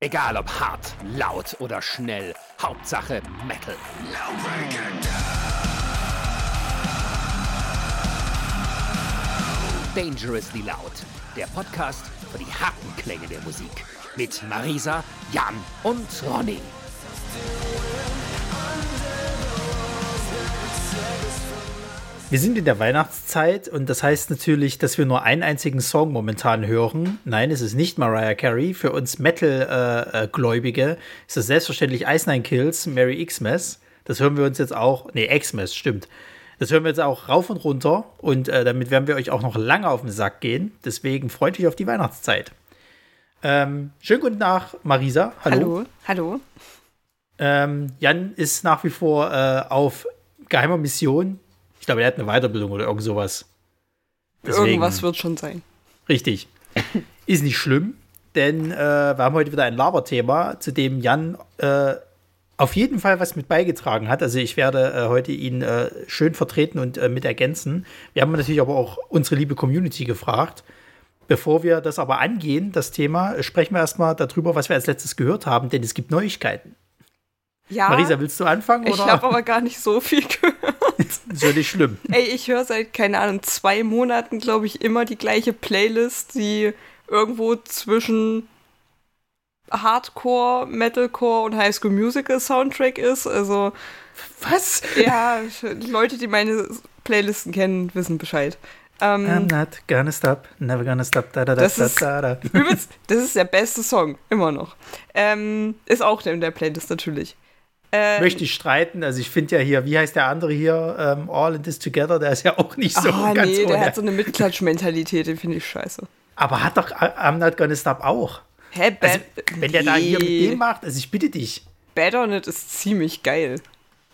Egal ob hart, laut oder schnell, Hauptsache Metal. Dangerously Loud, der Podcast für die harten Klänge der Musik. Mit Marisa, Jan und Ronny. Wir sind in der Weihnachtszeit und das heißt natürlich, dass wir nur einen einzigen Song momentan hören. Nein, es ist nicht Mariah Carey. Für uns Metal-Gläubige ist das selbstverständlich Ice Nine Kills, Merry Xmas. Das hören wir uns jetzt auch, nee, Xmas, stimmt. Das hören wir jetzt auch rauf und runter und äh, damit werden wir euch auch noch lange auf den Sack gehen. Deswegen freut euch auf die Weihnachtszeit. Ähm, schönen guten Tag, Marisa. Hallo. Hallo. Hallo. Ähm, Jan ist nach wie vor äh, auf geheimer Mission glaube, er hat eine Weiterbildung oder irgend sowas. Deswegen, Irgendwas wird schon sein. Richtig. Ist nicht schlimm, denn äh, wir haben heute wieder ein Laberthema, zu dem Jan äh, auf jeden Fall was mit beigetragen hat. Also ich werde äh, heute ihn äh, schön vertreten und äh, mit ergänzen. Wir haben natürlich aber auch unsere liebe Community gefragt. Bevor wir das aber angehen, das Thema, sprechen wir erstmal darüber, was wir als letztes gehört haben, denn es gibt Neuigkeiten. Ja. Marisa, willst du anfangen? Ich habe aber gar nicht so viel gehört. Ist ja nicht schlimm. Ey, ich höre seit, keine Ahnung, zwei Monaten, glaube ich, immer die gleiche Playlist, die irgendwo zwischen Hardcore, Metalcore und High School Musical Soundtrack ist. Also. Was? Ja, Leute, die meine Playlisten kennen, wissen Bescheid. Um, ähm, I'm not gonna stop, never gonna stop. Da, da, da, das, da, ist, da, da. Übrigens, das ist der beste Song, immer noch. Ähm, ist auch in der Playlist natürlich. Ähm, Möchte ich streiten. Also ich finde ja hier, wie heißt der andere hier, ähm, All in This Together, der ist ja auch nicht so oh, ganz nee, ohne. der hat so eine Mitklatsch-Mentalität, den finde ich scheiße. Aber hat doch I'm Not Gonna Stop auch. Hä, bad, also, Wenn der da hier mit dem macht, also ich bitte dich. Bad on It ist ziemlich geil.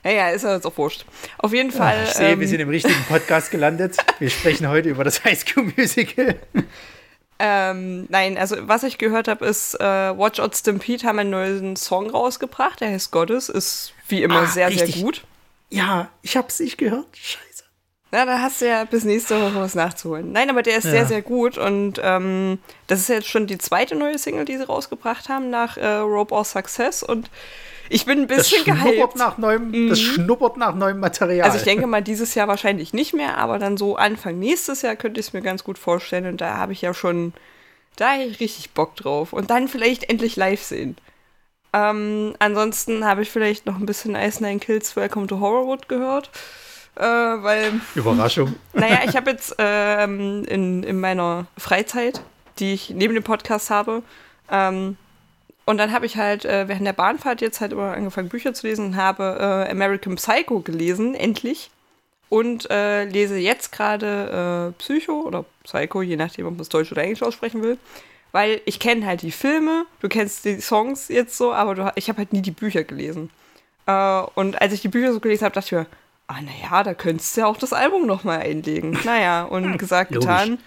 Ja, ja, ist ja jetzt auch wurscht. Auf jeden Fall. ich sehe, ähm, wir sind im richtigen Podcast gelandet. wir sprechen heute über das High School Musical. Ähm, nein, also was ich gehört habe, ist, äh, Watch Out Stampede haben einen neuen Song rausgebracht, der heißt Goddess, ist wie immer ah, sehr, richtig. sehr gut. Ja, ich hab's nicht gehört. Scheiße. Na, da hast du ja bis nächste Woche was nachzuholen. Nein, aber der ist ja. sehr, sehr gut und ähm, das ist jetzt schon die zweite neue Single, die sie rausgebracht haben nach äh, Rope or Success und ich bin ein bisschen das schnuppert Nach neuem, mhm. Das schnuppert nach neuem Material. Also ich denke mal dieses Jahr wahrscheinlich nicht mehr, aber dann so Anfang nächstes Jahr könnte ich es mir ganz gut vorstellen. Und da habe ich ja schon, da habe ich richtig Bock drauf. Und dann vielleicht endlich live sehen. Ähm, ansonsten habe ich vielleicht noch ein bisschen Ice Nine Kills Welcome to Horrorwood gehört. Äh, weil. Überraschung. Naja, ich habe jetzt ähm, in, in meiner Freizeit, die ich neben dem Podcast habe, ähm, und dann habe ich halt äh, während der Bahnfahrt jetzt halt immer angefangen, Bücher zu lesen und habe äh, American Psycho gelesen, endlich. Und äh, lese jetzt gerade äh, Psycho oder Psycho, je nachdem, ob man es Deutsch oder Englisch aussprechen will. Weil ich kenne halt die Filme, du kennst die Songs jetzt so, aber du, ich habe halt nie die Bücher gelesen. Äh, und als ich die Bücher so gelesen habe, dachte ich mir, ah naja, da könntest du ja auch das Album nochmal einlegen. Naja, und gesagt, getan.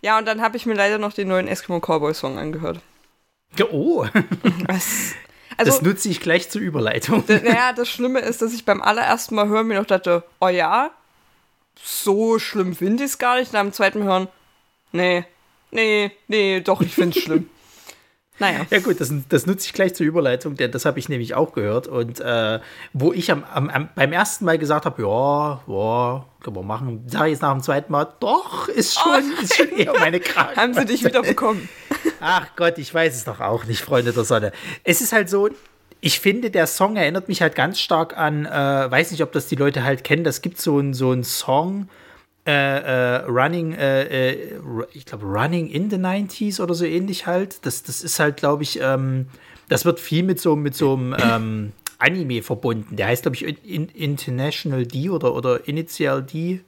Ja, und dann habe ich mir leider noch den neuen Eskimo Cowboy Song angehört. Oh. Was? Also, das nutze ich gleich zur Überleitung. Naja, das Schlimme ist, dass ich beim allerersten Mal hören mir noch dachte, oh ja, so schlimm finde ich es gar nicht. Und am zweiten Mal hören, nee, nee, nee, doch, ich finde es schlimm. Naja. Ja gut, das, das nutze ich gleich zur Überleitung, denn das habe ich nämlich auch gehört. Und äh, wo ich am, am, am, beim ersten Mal gesagt habe, ja, ja, können wir machen, sage ich jetzt nach dem zweiten Mal, doch, ist schon, oh ist schon eher meine Krankheit. Haben sie dich wieder bekommen? Ach Gott, ich weiß es doch auch nicht, Freunde der Sonne. Es ist halt so, ich finde, der Song erinnert mich halt ganz stark an, äh, weiß nicht, ob das die Leute halt kennen, das gibt so einen so Song, äh, äh, Running, äh, äh, ich glaube, Running in the 90s oder so ähnlich halt. Das, das ist halt, glaube ich, ähm, das wird viel mit so, mit so einem ähm, Anime verbunden. Der heißt, glaube ich, in, International D oder, oder Initial D.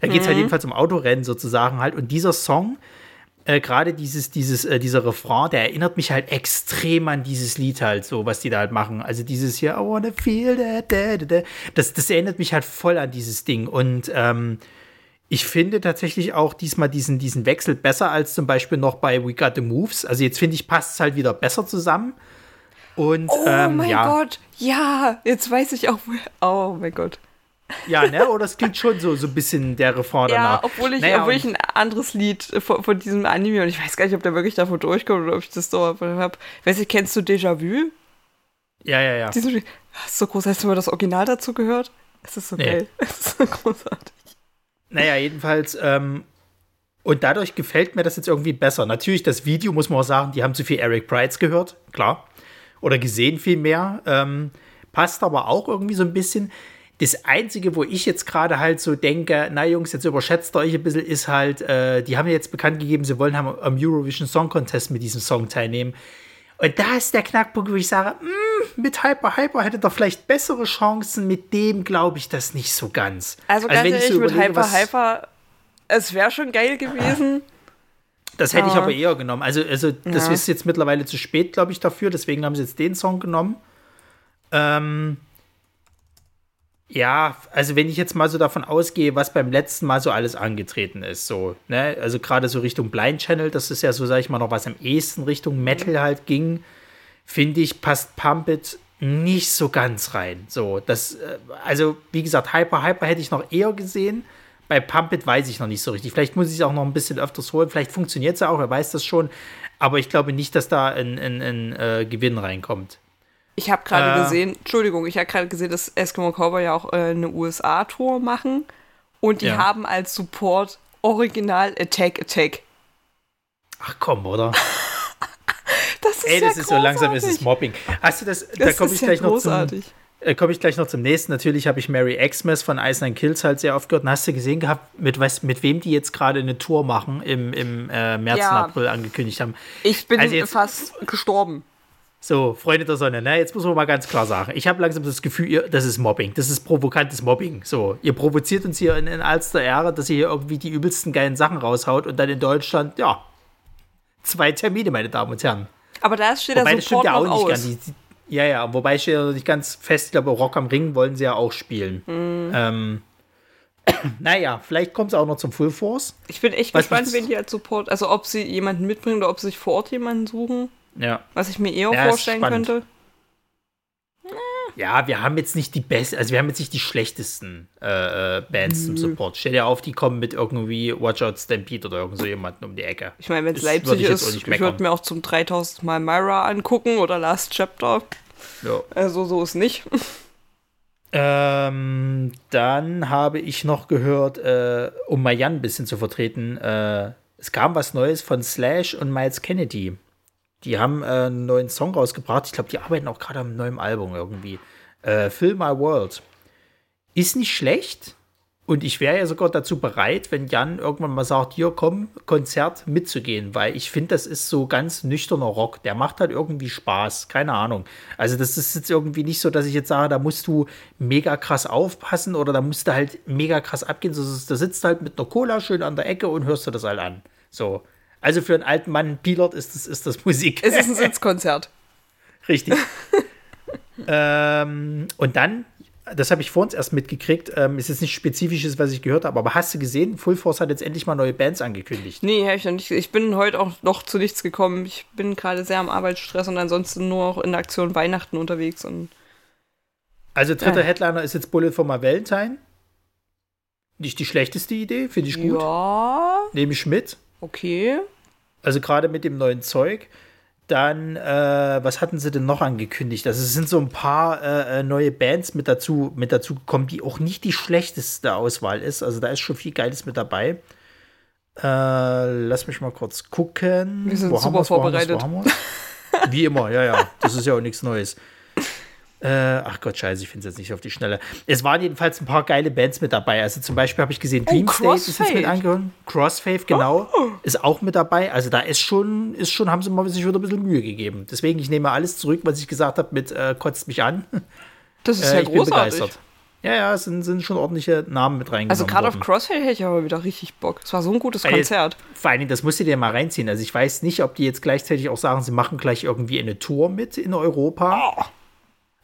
Da geht es halt mhm. halt jedenfalls um Autorennen sozusagen halt. Und dieser Song, äh, gerade dieses, dieses, äh, dieser Refrain, der erinnert mich halt extrem an dieses Lied halt, so, was die da halt machen. Also dieses hier, I wanna feel that, that, that. Das, das erinnert mich halt voll an dieses Ding. Und ähm, ich finde tatsächlich auch diesmal diesen, diesen Wechsel besser als zum Beispiel noch bei We Got the Moves. Also jetzt finde ich, passt es halt wieder besser zusammen. Und, oh ähm, mein ja. Gott, ja, jetzt weiß ich auch, oh mein Gott. Ja, ne? Oder es klingt schon so, so ein bisschen der Ja, danach. obwohl ich, Naja, obwohl ich ein anderes Lied von, von diesem Anime und ich weiß gar nicht, ob der wirklich davon durchkommt oder ob ich das so habe. Weißt du, kennst du Déjà-vu? Ja, ja, ja. Ist so groß. Hast du mal das Original dazu gehört? Es ist so Nee. geil. Es ist so großartig. Naja, jedenfalls, ähm, und dadurch gefällt mir das jetzt irgendwie besser. Natürlich, das Video muss man auch sagen, die haben zu viel Eric Price gehört, klar. Oder gesehen viel mehr. Ähm, passt aber auch irgendwie so ein bisschen. Das Einzige, wo ich jetzt gerade halt so denke, na Jungs, jetzt überschätzt ihr euch ein bisschen, ist halt, äh, die haben ja jetzt bekannt gegeben, sie wollen am, am Eurovision Song Contest mit diesem Song teilnehmen. Und da ist der Knackpunkt, wo ich sage, mm, mit Hyper Hyper hätte er vielleicht bessere Chancen, mit dem glaube ich das nicht so ganz. Also ganz wenn ich ehrlich, so mit Hyper Hyper, es wäre schon geil gewesen. Das hätte ich Aber- aber eher genommen. Also, also das Ja. ist jetzt mittlerweile zu spät, glaube ich, dafür. Deswegen haben sie jetzt den Song genommen. Ähm, ja, also wenn ich jetzt mal so davon ausgehe, was beim letzten Mal so alles angetreten ist, so, ne, also gerade so Richtung Blind Channel, das ist ja so, sag ich mal, noch was am ehesten Richtung Metal halt ging, finde ich, passt Pump It nicht so ganz rein. So, das, äh, also wie gesagt, Hyper Hyper hätte ich noch eher gesehen. Bei Pump It weiß ich noch nicht so richtig. Vielleicht muss ich es auch noch ein bisschen öfters holen. Vielleicht funktioniert es ja auch, wer weiß das schon. Aber ich glaube nicht, dass da ein, ein, ein äh, Gewinn reinkommt. Ich habe gerade Äh. gesehen, Entschuldigung, ich habe gerade gesehen, dass Eskimo Cowboy ja auch äh, eine USA-Tour machen. Und die Ja. haben als Support Original Attack Attack. Ach komm, oder? Das ist Ey, ja das ist so langsam ist es großartig. Mobbing. Hast du das? da Das komme ist ich ja gleich noch zum. großartig. Äh, komme ich gleich noch zum nächsten. Natürlich habe ich Mary Xmas von Ice Nine Kills halt sehr oft gehört. Und hast du gesehen gehabt, mit, was, mit wem die jetzt gerade eine Tour machen im, im äh, März Ja. und April angekündigt haben? Ich bin Also jetzt- fast gestorben. So, Freunde der Sonne, ne? Jetzt muss man mal ganz klar sagen. Ich habe langsam das Gefühl, ihr, das ist Mobbing. Das ist provokantes Mobbing. So, ihr provoziert uns hier in, in allster Ehre, dass ihr hier irgendwie die übelsten geilen Sachen raushaut und dann in Deutschland, ja, zwei Termine, meine Damen und Herren. Aber da steht Wobei, der das stimmt Support ja auch nicht aus. ganz. Die, die, ja, ja, wobei steht ja noch nicht ganz fest. Ich glaube, Rock am Ring wollen sie ja auch spielen. Mhm. Ähm, naja, vielleicht kommt es auch noch zum Full Force. Ich bin echt Was gespannt, macht's? wen die als Support, also ob sie jemanden mitbringen oder ob sie sich vor Ort jemanden suchen, Ja. was ich mir eher Ja, vorstellen könnte. Ja, wir haben jetzt nicht die besten, also wir haben jetzt nicht die schlechtesten äh, äh, Bands zum Support. Stell dir auf, die kommen mit irgendwie Watch Out Stampede oder irgend so jemanden um die Ecke. Ich meine, wenn es Leipzig ich ist, ich würde mir auch zum 3000 Mal Myra angucken oder Last Chapter. Ja. Also so ist nicht. Ähm, dann habe ich noch gehört, äh, um mal Jan ein bisschen zu vertreten, äh, es kam was Neues von Slash und Miles Kennedy. Die haben äh, einen neuen Song rausgebracht. Ich glaube, die arbeiten auch gerade am neuen Album irgendwie. Äh, Fill My World. Ist nicht schlecht. Und ich wäre ja sogar dazu bereit, wenn Jan irgendwann mal sagt, hier komm, Konzert mitzugehen, weil ich finde, das ist so ganz nüchterner Rock. Der macht halt irgendwie Spaß, keine Ahnung. Also das ist jetzt irgendwie nicht so, dass ich jetzt sage, da musst du mega krass aufpassen oder da musst du halt mega krass abgehen. Da sitzt halt mit einer Cola schön an der Ecke und hörst du das halt an. So. Also für einen alten Mann Pilot ist das, ist das Musik. Es ist ein Sitzkonzert. Richtig. ähm, und dann, das habe ich vor uns erst mitgekriegt, ähm, ist jetzt nicht spezifisches, was ich gehört habe, aber hast du gesehen, Full Force hat jetzt endlich mal neue Bands angekündigt. Nee, hab ich noch nicht. Ich bin heute auch noch zu nichts gekommen. Ich bin gerade sehr am Arbeitsstress und ansonsten nur noch in der Aktion Weihnachten unterwegs. Und Also dritter Ja. Headliner ist jetzt Bullet for My Valentine. Nicht die schlechteste Idee, finde ich gut. ja, Nehme ich mit. Okay. Also gerade mit dem neuen Zeug. Dann, äh, was hatten sie denn noch angekündigt? Also es sind so ein paar äh, äh, neue Bands mit dazu, mit dazu gekommen, die auch nicht die schlechteste Auswahl ist. Also da ist schon viel Geiles mit dabei. Äh, lass mich mal kurz gucken. Wir sind Wo super vorbereitet. Wie immer, ja, ja. Das ist ja auch nichts Neues. Äh, ach Gott, scheiße, ich finde es jetzt nicht auf die Schnelle. Es waren jedenfalls ein paar geile Bands mit dabei. Also zum Beispiel habe ich gesehen, Oh, Dream State ist jetzt mit Crossfade. angehört. Crossfade, genau, ist auch mit dabei. Also da ist schon, ist schon, haben sie mal sich wieder ein bisschen Mühe gegeben. Deswegen, ich nehme alles zurück, was ich gesagt habe mit äh, kotzt mich an. Das ist Äh, ja ich bin großartig. begeistert. Ja, ja, es sind, sind schon ordentliche Namen mit reingenommen Also gerade auf. Crossfade hätte ich aber wieder richtig Bock. Es war so ein gutes Weil jetzt- Konzert. Vor allen Dingen, das musst du dir mal reinziehen. Also ich weiß nicht, ob die jetzt gleichzeitig auch sagen, sie machen gleich irgendwie eine Tour mit in Europa. Oh.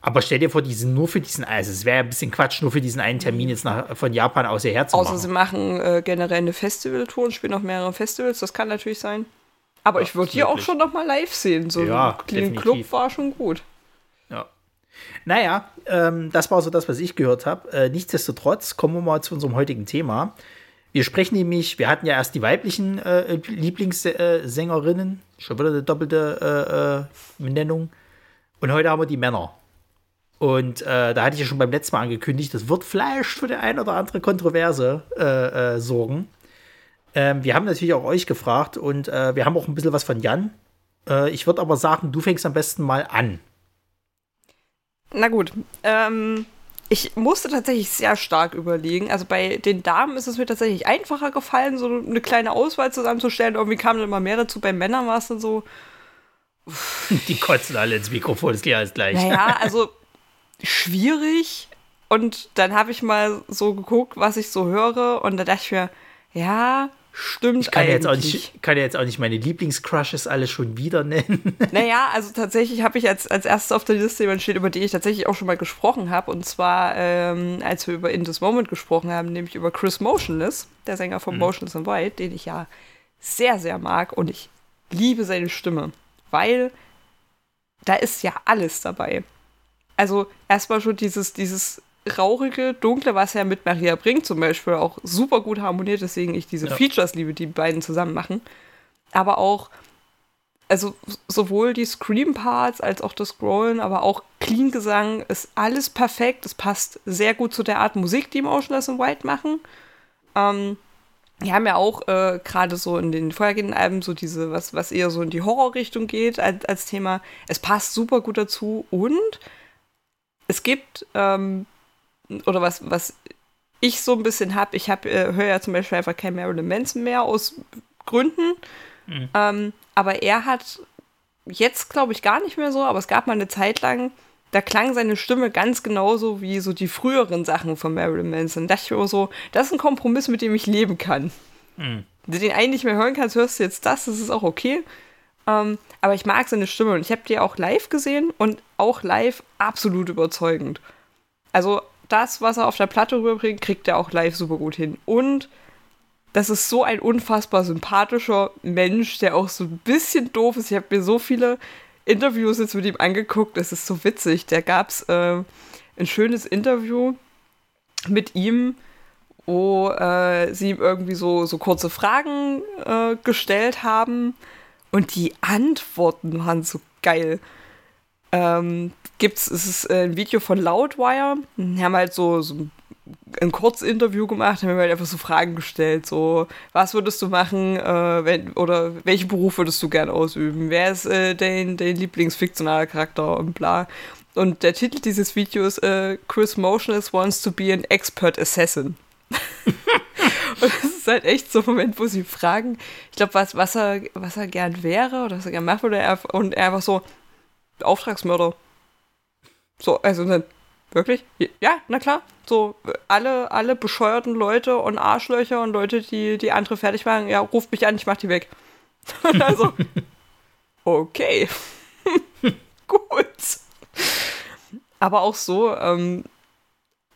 Aber stell dir vor, die sind nur für diesen, also es wäre ein bisschen Quatsch, nur für diesen einen Termin jetzt nach, von Japan aus hierher zu Außer machen. sie machen äh, generell eine Festivaltour und spielen auf mehreren Festivals. Das kann natürlich sein. Aber Ja, ich würde die auch schon noch mal live sehen. So Ja, ein Clean. Club war schon gut. Ja. Naja, ähm, das war so das, was ich gehört habe. Äh, nichtsdestotrotz kommen wir mal zu unserem heutigen Thema. Wir sprechen nämlich, wir hatten ja erst die weiblichen äh, Lieblingssängerinnen, schon wieder eine doppelte äh, äh, Benennung. Und heute haben wir die Männer. Und äh, da hatte ich ja schon beim letzten Mal angekündigt, das wird vielleicht für die ein oder andere Kontroverse äh, äh, sorgen. Ähm, wir haben natürlich auch euch gefragt und wir haben auch ein bisschen was von Jan. ich würde aber sagen, du fängst am besten mal an. Na gut. Ähm, ich musste tatsächlich sehr stark überlegen. Also bei den Damen ist es mir tatsächlich einfacher gefallen, so eine kleine Auswahl zusammenzustellen. Irgendwie kamen dann immer mehr dazu. Bei Männern war es dann so. Die kotzen alle ins Mikrofon, das geht alles gleich. Naja, also schwierig. Und dann habe ich mal so geguckt, was ich so höre. Und da dachte ich mir, ja, Stimmt ich kann eigentlich. Jetzt auch nicht, kann jetzt auch nicht meine Lieblingscrushes alle schon wieder nennen. Naja, also tatsächlich habe ich als, als erstes auf der Liste jemanden stehen, über den ich tatsächlich auch schon mal gesprochen habe. Und zwar, ähm, als wir über In This Moment gesprochen haben, nämlich über Chris Motionless, der Sänger von mhm. Motionless in White, den ich ja sehr, sehr mag. Und ich liebe seine Stimme, weil da ist ja alles dabei. Also erstmal schon dieses, dieses rauchige, dunkle, was er mit Maria bringt, zum Beispiel auch super gut harmoniert, deswegen ich diese ja. Features liebe, die beiden zusammen machen. Aber auch, also sowohl die Scream-Parts als auch das Scrollen, aber auch Clean-Gesang ist alles perfekt. Es passt sehr gut zu der Art Musik, die Motionless in White machen. Ähm, die haben ja auch äh, gerade so in den vorhergehenden Alben so diese, was, was eher so in die Horrorrichtung geht als, als Thema. Es passt super gut dazu und es gibt ähm, oder was, was ich so ein bisschen habe, ich habe, äh, höre ja zum Beispiel einfach kein Marilyn Manson mehr aus Gründen. Mhm. Ähm, aber er hat jetzt, glaube ich, gar nicht mehr so, aber es gab mal eine Zeit lang, da klang seine Stimme ganz genauso wie so die früheren Sachen von Marilyn Manson. Da dachte ich mir so, das ist ein Kompromiss, mit dem ich leben kann. Mhm. Wenn du den eigentlich nicht mehr hören kannst, hörst du jetzt das, das ist auch okay. Ähm, aber ich mag seine Stimme und ich habe die auch live gesehen und auch live absolut überzeugend. Also das, was er auf der Platte rüberbringt, kriegt er auch live super gut hin. Und das ist so ein unfassbar sympathischer Mensch, der auch so ein bisschen doof ist. Ich habe mir so viele Interviews jetzt mit ihm angeguckt, das ist so witzig. Da gab es äh, ein schönes Interview mit ihm, wo äh, sie ihm irgendwie so, so kurze Fragen äh, gestellt haben und die Antworten waren so geil ähm, gibt's, es ist ein Video von Loudwire. Die haben halt so, so ein Kurzinterview gemacht, haben mir halt einfach so Fragen gestellt, so, was würdest du machen, äh, wenn, oder welchen Beruf würdest du gerne ausüben? Wer ist äh, dein, dein Lieblingsfiktionaler Charakter und bla. Und der Titel dieses Videos ist äh, Chris Motionless wants to be an expert assassin. und das ist halt echt so ein Moment, wo sie fragen, ich glaube, was, was, er, was er gern wäre oder was er gern machen würde. Und er einfach so, Auftragsmörder. So, also dann, wirklich? Ja, na klar. So, alle, alle bescheuerten Leute und Arschlöcher und Leute, die, die andere fertig machen, ja, ruft mich an, ich mach die weg. also, okay. Gut. Aber auch so, ähm,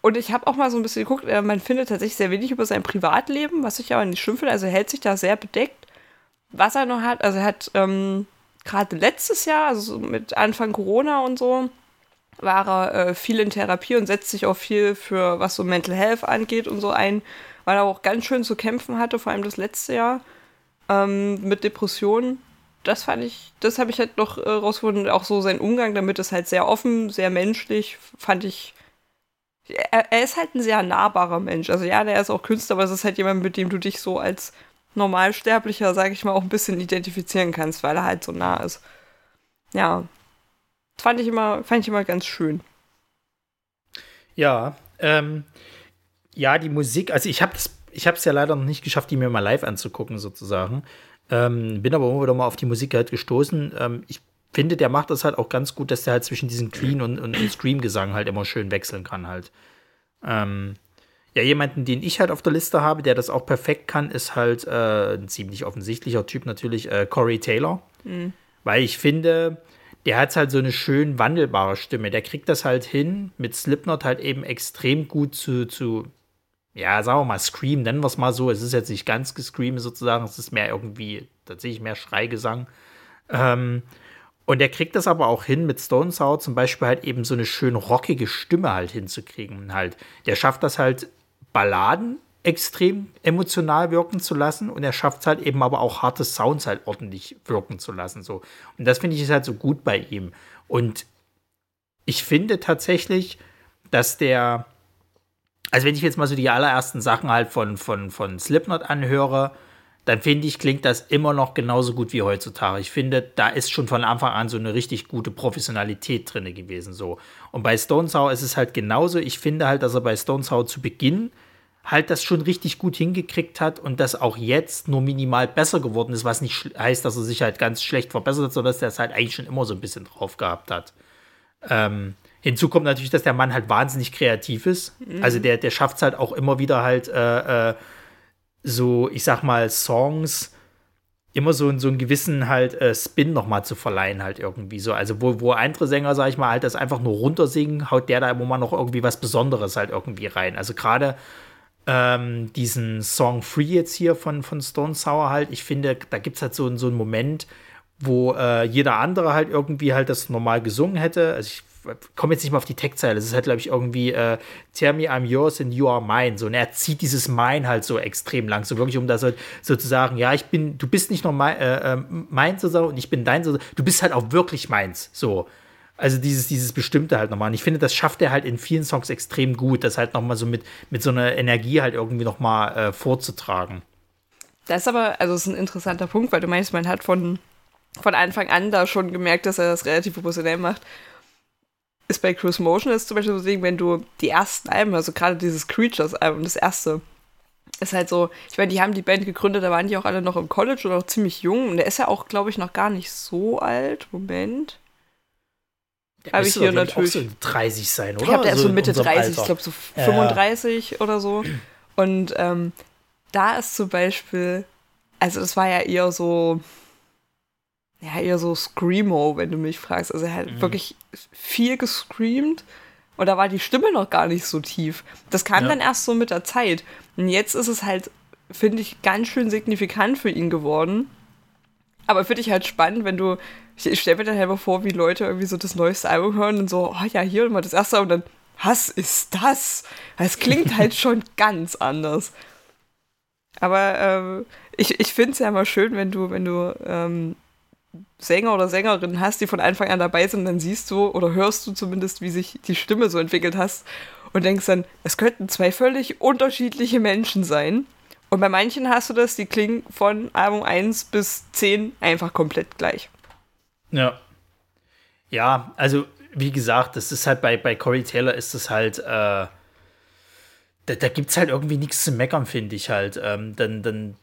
und ich habe auch mal so ein bisschen geguckt, äh, man findet tatsächlich sehr wenig über sein Privatleben, was ich aber nicht schlimm finde. Also er hält sich da sehr bedeckt. Was er noch hat, also er hat ähm, gerade letztes Jahr, also mit Anfang Corona und so, war er äh, viel in Therapie und setzt sich auch viel für, was so Mental Health angeht und so ein, weil er auch ganz schön zu kämpfen hatte, vor allem das letzte Jahr, ähm, mit Depressionen. Das fand ich, das habe ich halt noch äh, rausgefunden. Auch so sein Umgang damit ist halt sehr offen, sehr menschlich, fand ich. Er, er ist halt ein sehr nahbarer Mensch. Also ja, der ist auch Künstler, aber es ist halt jemand, mit dem du dich so als Normalsterblicher, sage ich mal, auch ein bisschen identifizieren kannst, weil er halt so nah ist. Ja. Fand ich immer, fand ich immer ganz schön. Ja, ähm, ja, die Musik, also ich habe ich habe es ja leider noch nicht geschafft, die mir mal live anzugucken, sozusagen. Ähm, bin aber immer wieder mal auf die Musik halt gestoßen. Ähm, ich finde, der macht das halt auch ganz gut, dass der halt zwischen diesem Clean und, und Scream-Gesang halt immer schön wechseln kann halt. Ähm, ja, jemanden, den ich halt auf der Liste habe, der das auch perfekt kann, ist halt äh, ein ziemlich offensichtlicher Typ natürlich, äh, Corey Taylor. Mhm. Weil ich finde, der hat halt so eine schön wandelbare Stimme. Der kriegt das halt hin, mit Slipknot halt eben extrem gut zu, zu ja, sagen wir mal, Scream, nennen wir es mal so. Es ist jetzt nicht ganz gescream sozusagen, es ist mehr irgendwie tatsächlich mehr Schreigesang. Ähm, Und er kriegt das aber auch hin, mit Stone Sour zum Beispiel halt eben so eine schön rockige Stimme halt hinzukriegen. Halt, der schafft das halt, Balladen extrem emotional wirken zu lassen und er schafft es halt eben aber auch harte Sounds halt ordentlich wirken zu lassen. So. Und das finde ich ist halt so gut bei ihm. Und ich finde tatsächlich, dass der, also wenn ich jetzt mal so die allerersten Sachen halt von, von, von Slipknot anhöre, dann finde ich, klingt das immer noch genauso gut wie heutzutage. Ich finde, da ist schon von Anfang an so eine richtig gute Professionalität drin gewesen. So. Und bei Stone Sour ist es halt genauso. Ich finde halt, dass er bei Stone Sour zu Beginn halt das schon richtig gut hingekriegt hat und das auch jetzt nur minimal besser geworden ist, was nicht heißt, dass er sich halt ganz schlecht verbessert hat, sondern dass er es halt eigentlich schon immer so ein bisschen drauf gehabt hat. Ähm, hinzu kommt natürlich, dass der Mann halt wahnsinnig kreativ ist. Mhm. Also der, der schafft es halt auch immer wieder halt äh, äh, so, ich sag mal, Songs immer so, so einen gewissen halt äh, Spin nochmal zu verleihen, halt irgendwie so. Also, wo, wo andere Sänger, sag ich mal, halt das einfach nur runtersingen, haut der da immer mal noch irgendwie was Besonderes halt irgendwie rein. Also, gerade ähm, diesen Song Free jetzt hier von, von Stone Sour halt, ich finde, da gibt es halt so, so einen Moment, wo äh, jeder andere halt irgendwie halt das normal gesungen hätte. Also, ich komme jetzt nicht mal auf die Textzeile. Es ist halt, glaube ich, irgendwie äh, Tell me I'm yours and you are mine. So, und er zieht dieses Mine halt so extrem lang. So wirklich, um das halt so zu sagen, ja, ich bin, du bist nicht nur mein, äh, äh meins so, und ich bin dein, so, du bist halt auch wirklich meins. So. Also dieses, dieses Bestimmte halt nochmal. Und ich finde, das schafft er halt in vielen Songs extrem gut, das halt nochmal so mit, mit so einer Energie halt irgendwie nochmal äh, vorzutragen. Das ist aber, also das ist ein interessanter Punkt, weil du meinst, man hat von, von Anfang an da schon gemerkt, dass er das relativ professionell macht ist bei Cruise Motion ist zum Beispiel so Ding, wenn du die ersten Alben, also gerade dieses Creatures-Album, das erste, ist halt so, ich meine, die haben die Band gegründet, da waren die auch alle noch im College oder auch ziemlich jung und der ist ja auch, glaube ich, noch gar nicht so alt. Moment. Habe ich hier natürlich. Auch so 30 sein, oder? Ich glaube, der ist so Mitte 30, Alter. ich glaube so 35 ja. oder so. Und ähm, da ist zum Beispiel, also das war ja eher so, ja, eher so Screamo, wenn du mich fragst. Also er hat mhm. wirklich viel gescreamt und da war die Stimme noch gar nicht so tief. Das kam ja. dann erst so mit der Zeit. Und jetzt ist es halt, finde ich, ganz schön signifikant für ihn geworden. Aber finde ich halt spannend, wenn du, ich, ich stelle mir dann halt mal vor, wie Leute irgendwie so das neueste Album hören und so, oh ja, hier mal das erste und dann, was ist das? Es klingt halt schon ganz anders. Aber ähm, ich, ich finde es ja immer schön, wenn du, wenn du ähm, Sänger oder Sängerin hast, die von Anfang an dabei sind, dann siehst du oder hörst du zumindest, wie sich die Stimme so entwickelt hast und denkst dann, es könnten zwei völlig unterschiedliche Menschen sein. Und bei manchen hast du das, die klingen von Album 1 bis 10 einfach komplett gleich. Ja. Ja, also wie gesagt, das ist halt bei, bei Corey Taylor ist es halt, äh, da, da gibt es halt irgendwie nichts zu meckern, finde ich halt. Ähm, dann, dann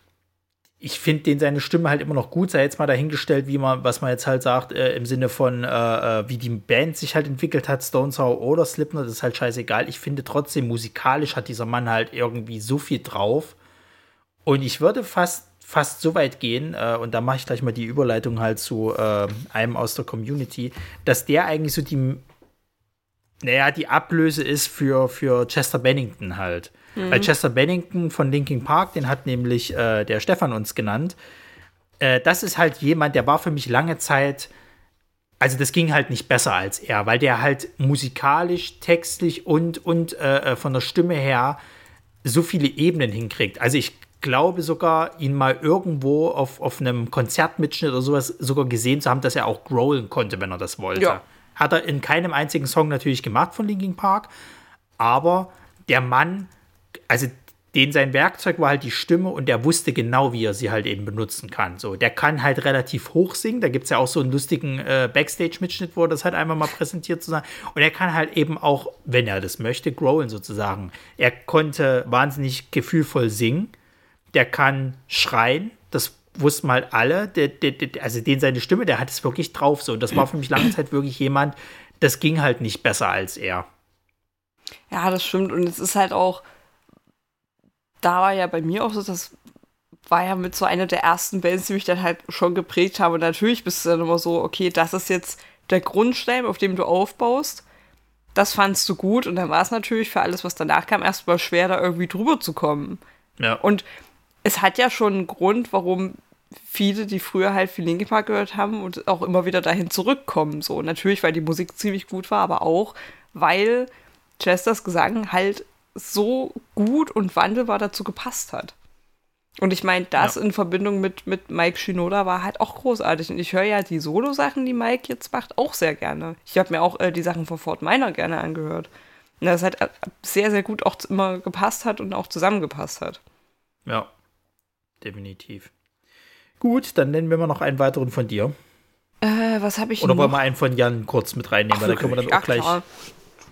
ich finde den seine Stimme halt immer noch gut, sei jetzt mal dahingestellt, wie man, was man jetzt halt sagt, äh, im Sinne von, äh, äh wie die Band sich halt entwickelt hat, Stone Sour oder Slipknot, das ist halt scheißegal. Ich finde trotzdem, musikalisch hat dieser Mann halt irgendwie so viel drauf. Und ich würde fast, fast so weit gehen, äh, und da mache ich gleich mal die Überleitung halt zu äh, einem aus der Community, dass der eigentlich so die, naja, die Ablöse ist für, für Chester Bennington halt. Mhm. Weil Chester Bennington von Linkin Park, den hat nämlich äh, der Stefan uns genannt. Äh, das ist halt jemand, der war für mich lange Zeit, also das ging halt nicht besser als er, weil der halt musikalisch, textlich und, und äh, äh, von der Stimme her so viele Ebenen hinkriegt. Also ich glaube sogar, ihn mal irgendwo auf, auf einem Konzertmitschnitt oder sowas sogar gesehen zu haben, dass er auch growlen konnte, wenn er das wollte. Ja. Hat er in keinem einzigen Song natürlich gemacht von Linkin Park, aber der Mann also den sein Werkzeug war halt die Stimme und der wusste genau, wie er sie halt eben benutzen kann. So, der kann halt relativ hoch singen. Da gibt es ja auch so einen lustigen äh, Backstage-Mitschnitt, wo er das halt einmal mal präsentiert zu sein. Und er kann halt eben auch, wenn er das möchte, growlen sozusagen. Er konnte wahnsinnig gefühlvoll singen. Der kann schreien. Das wussten mal alle. Der, der, der, also den seine Stimme, der hat es wirklich drauf. So, und das war für mich lange Zeit wirklich jemand, das ging halt nicht besser als er. Ja, das stimmt. Und es ist halt auch da war ja bei mir auch so, das war ja mit so einer der ersten Bands, die mich dann halt schon geprägt haben. Und natürlich bist du dann immer so, okay, das ist jetzt der Grundstein, auf dem du aufbaust. Das fandst du gut und dann war es natürlich für alles, was danach kam, erstmal schwer, da irgendwie drüber zu kommen. Ja. Und es hat ja schon einen Grund, warum viele, die früher halt viel Linkin Park gehört haben und auch immer wieder dahin zurückkommen. So natürlich, weil die Musik ziemlich gut war, aber auch, weil Chesters Gesang halt so gut und wandelbar dazu gepasst hat. Und ich meine, das ja. in Verbindung mit, mit Mike Shinoda war halt auch großartig. Und ich höre ja die Solo-Sachen, die Mike jetzt macht, auch sehr gerne. Ich habe mir auch äh, die Sachen von Fort Minor gerne angehört. Und das halt sehr, sehr gut auch immer gepasst hat und auch zusammengepasst hat. Ja, definitiv. Gut, dann nennen wir mal noch einen weiteren von dir. Äh, was habe ich Oder noch? wollen wir einen von Jan kurz mit reinnehmen? Ach, weil da können wir dann auch gleich. Klar.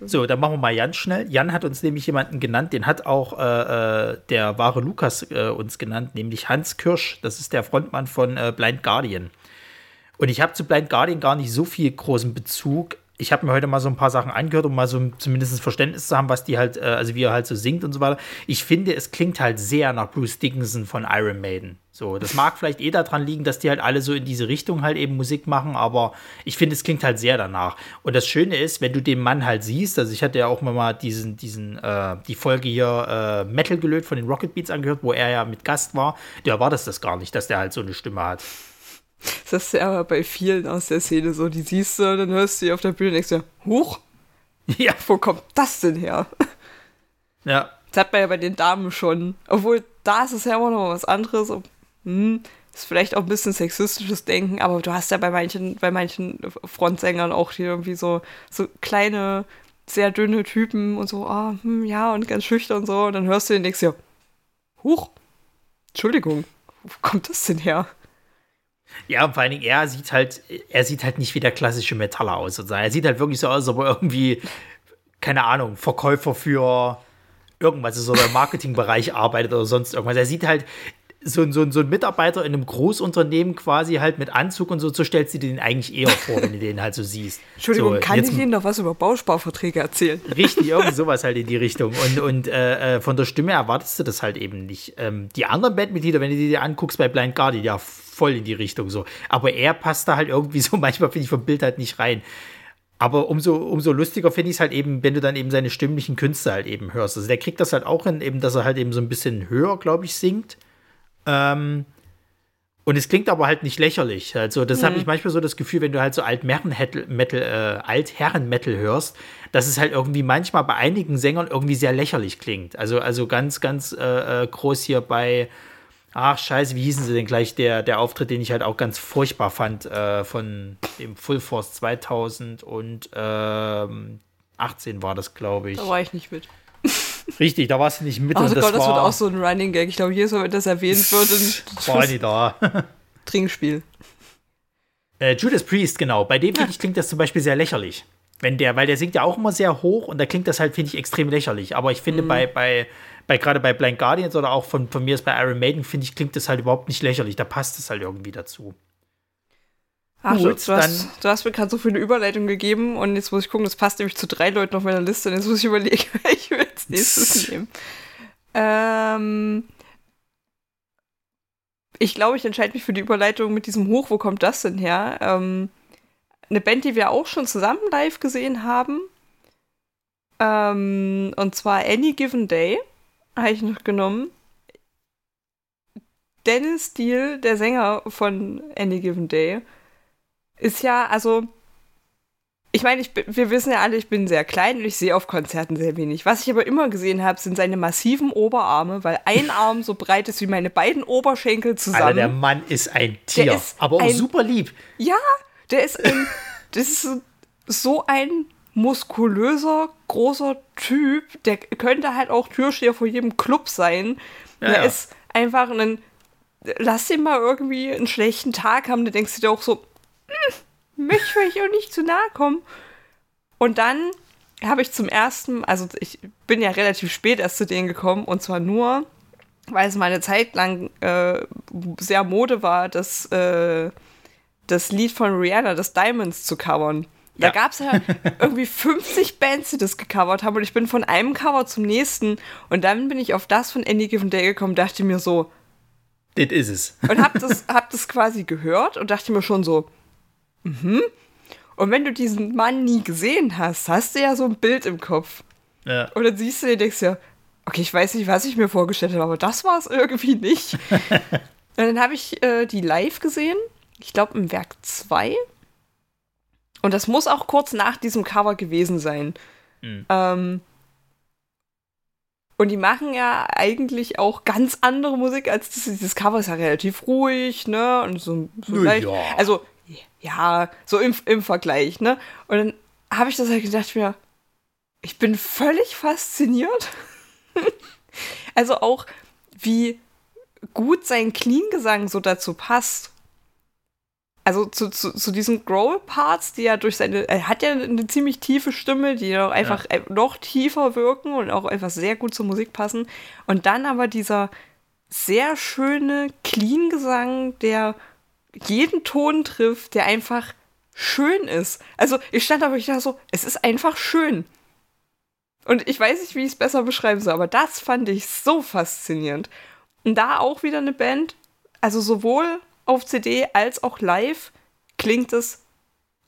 So, dann machen wir mal Jan schnell. Jan hat uns nämlich jemanden genannt, den hat auch äh, äh, der wahre Lukas äh, uns genannt, nämlich Hans Kirsch. Das ist der Frontmann von äh, Blind Guardian. Und ich habe zu Blind Guardian gar nicht so viel großen Bezug. Ich habe mir heute mal so ein paar Sachen angehört, um mal so zumindest ein Verständnis zu haben, was die halt, äh, also wie er halt so singt und so weiter. Ich finde, es klingt halt sehr nach Bruce Dickinson von Iron Maiden. So, das mag vielleicht eh daran liegen, dass die halt alle so in diese Richtung halt eben Musik machen, aber ich finde, es klingt halt sehr danach. Und das Schöne ist, wenn du den Mann halt siehst, also ich hatte ja auch mal diesen, diesen, äh, die Folge hier äh, Metal gelöt von den Rocket Beats angehört, wo er ja mit Gast war, der war das das gar nicht, dass der halt so eine Stimme hat. Das ist ja aber bei vielen aus der Szene so, die siehst du, dann hörst du die auf der Bühne und denkst dir, huch, ja, wo kommt das denn her? Ja. Das hat man ja bei den Damen schon. Obwohl, da ist es ja immer noch was anderes hm, ist vielleicht auch ein bisschen sexistisches Denken, aber du hast ja bei manchen, bei manchen Frontsängern auch hier irgendwie so, so kleine, sehr dünne Typen und so, ah, hm, ja, und ganz schüchtern und so. Und dann hörst du den denkst ja, huch, Entschuldigung, wo kommt das denn her? Ja, vor allen Dingen, er sieht halt, er sieht halt nicht wie der klassische Metaller aus. Er sieht halt wirklich so aus, als ob er irgendwie, keine Ahnung, Verkäufer für irgendwas ist oder im Marketingbereich arbeitet oder sonst irgendwas. Er sieht halt, so, so, so ein Mitarbeiter in einem Großunternehmen quasi halt mit Anzug und so, so stellst du dir den eigentlich eher vor, wenn du den halt so siehst. Entschuldigung, so, kann ich Ihnen noch was über Bausparverträge erzählen? Richtig, irgend sowas halt in die Richtung. Und, und äh, äh, von der Stimme erwartest du das halt eben nicht. Ähm, die anderen Bandmitglieder, wenn du die dir anguckst bei Blind Guardian, ja, voll in die Richtung so. Aber er passt da halt irgendwie so, manchmal finde ich vom Bild halt nicht rein. Aber umso, umso lustiger finde ich es halt eben, wenn du dann eben seine stimmlichen Künste halt eben hörst. Also der kriegt das halt auch hin, eben, dass er halt eben so ein bisschen höher, glaube ich, singt. Ähm, und es klingt aber halt nicht lächerlich. Also, das mhm. habe ich manchmal so das Gefühl, wenn du halt so Altherren-Metal äh, Altherren hörst, dass es halt irgendwie manchmal bei einigen Sängern irgendwie sehr lächerlich klingt. Also, also ganz, ganz äh, äh groß hier bei, ach scheiße, wie hießen sie denn gleich, der, der Auftritt, den ich halt auch ganz furchtbar fand, äh, von dem Full Force 2018 ähm, war das, glaube ich. Da war ich nicht mit. Richtig, da warst du nicht mit. Oh Gott, das, das wird auch so ein Running Gag. Ich glaube, jedes Mal, wenn das erwähnt wird, war die da. Trinkspiel. Äh, Judas Priest, genau. Bei dem, finde ich, klingt das zum Beispiel sehr lächerlich. Wenn der, weil der singt ja auch immer sehr hoch und da klingt das halt, finde ich, extrem lächerlich. Aber ich finde, mhm. bei, bei, bei gerade bei Blind Guardians oder auch von, von mir ist bei Iron Maiden, finde ich, klingt das halt überhaupt nicht lächerlich. Da passt es halt irgendwie dazu. Ach, Gut, du, hast, du hast mir gerade so viele Überleitungen gegeben und jetzt muss ich gucken, das passt nämlich zu drei Leuten auf meiner Liste und jetzt muss ich überlegen, welche wir als nächstes nehmen. Ähm, ich glaube, ich entscheide mich für die Überleitung mit diesem Hoch. Wo kommt das denn her? Ähm, eine Band, die wir auch schon zusammen live gesehen haben. Ähm, und zwar Any Given Day habe ich noch genommen. Dennis Steele, der Sänger von Any Given Day, ist ja, also, ich meine, ich, wir wissen ja alle, ich bin sehr klein und ich sehe auf Konzerten sehr wenig. Was ich aber immer gesehen habe, sind seine massiven Oberarme, weil ein Arm so breit ist wie meine beiden Oberschenkel zusammen. Aber der Mann ist ein Tier, ist aber auch ein, super lieb. Ja, der ist, ein, das ist so ein muskulöser, großer Typ. Der könnte halt auch Türsteher vor jedem Club sein. Ja, der ja. ist einfach ein. Lass ihn mal irgendwie einen schlechten Tag haben, dann denkst du dir auch so, möchte ich auch nicht zu nahe kommen. Und dann habe ich zum ersten, also ich bin ja relativ spät erst zu denen gekommen und zwar nur, weil es mal eine Zeit lang äh, sehr Mode war, das, äh, das Lied von Rihanna, das Diamonds, zu covern. Da ja. gab es ja irgendwie 50 Bands, die das gecovert haben und ich bin von einem Cover zum nächsten und dann bin ich auf das von Any Given Day gekommen, dachte mir so, das ist es. Und hab das, hab das quasi gehört und dachte mir schon so, Mhm. Und wenn du diesen Mann nie gesehen hast, hast du ja so ein Bild im Kopf. Ja. Und dann siehst du dir denkst ja, okay, ich weiß nicht, was ich mir vorgestellt habe, aber das war es irgendwie nicht. Und dann habe ich äh, die live gesehen. Ich glaube im Werk 2. Und das muss auch kurz nach diesem Cover gewesen sein. Mhm. Ähm, und die machen ja eigentlich auch ganz andere Musik als das, dieses Cover ist ja relativ ruhig, ne? Und so, so leicht. Ja. Also, ja, so im, im Vergleich, ne? Und dann habe ich das halt gedacht, mir, ich bin völlig fasziniert. also auch, wie gut sein Clean-Gesang so dazu passt. Also zu, zu, zu diesen Growl-Parts, die er durch seine. Er hat ja eine ziemlich tiefe Stimme, die auch einfach ja. noch tiefer wirken und auch einfach sehr gut zur Musik passen. Und dann aber dieser sehr schöne Clean-Gesang, der jeden Ton trifft, der einfach schön ist. Also ich stand aber ich dachte so, es ist einfach schön. Und ich weiß nicht, wie ich es besser beschreiben soll, aber das fand ich so faszinierend. Und da auch wieder eine Band, also sowohl auf CD als auch live klingt es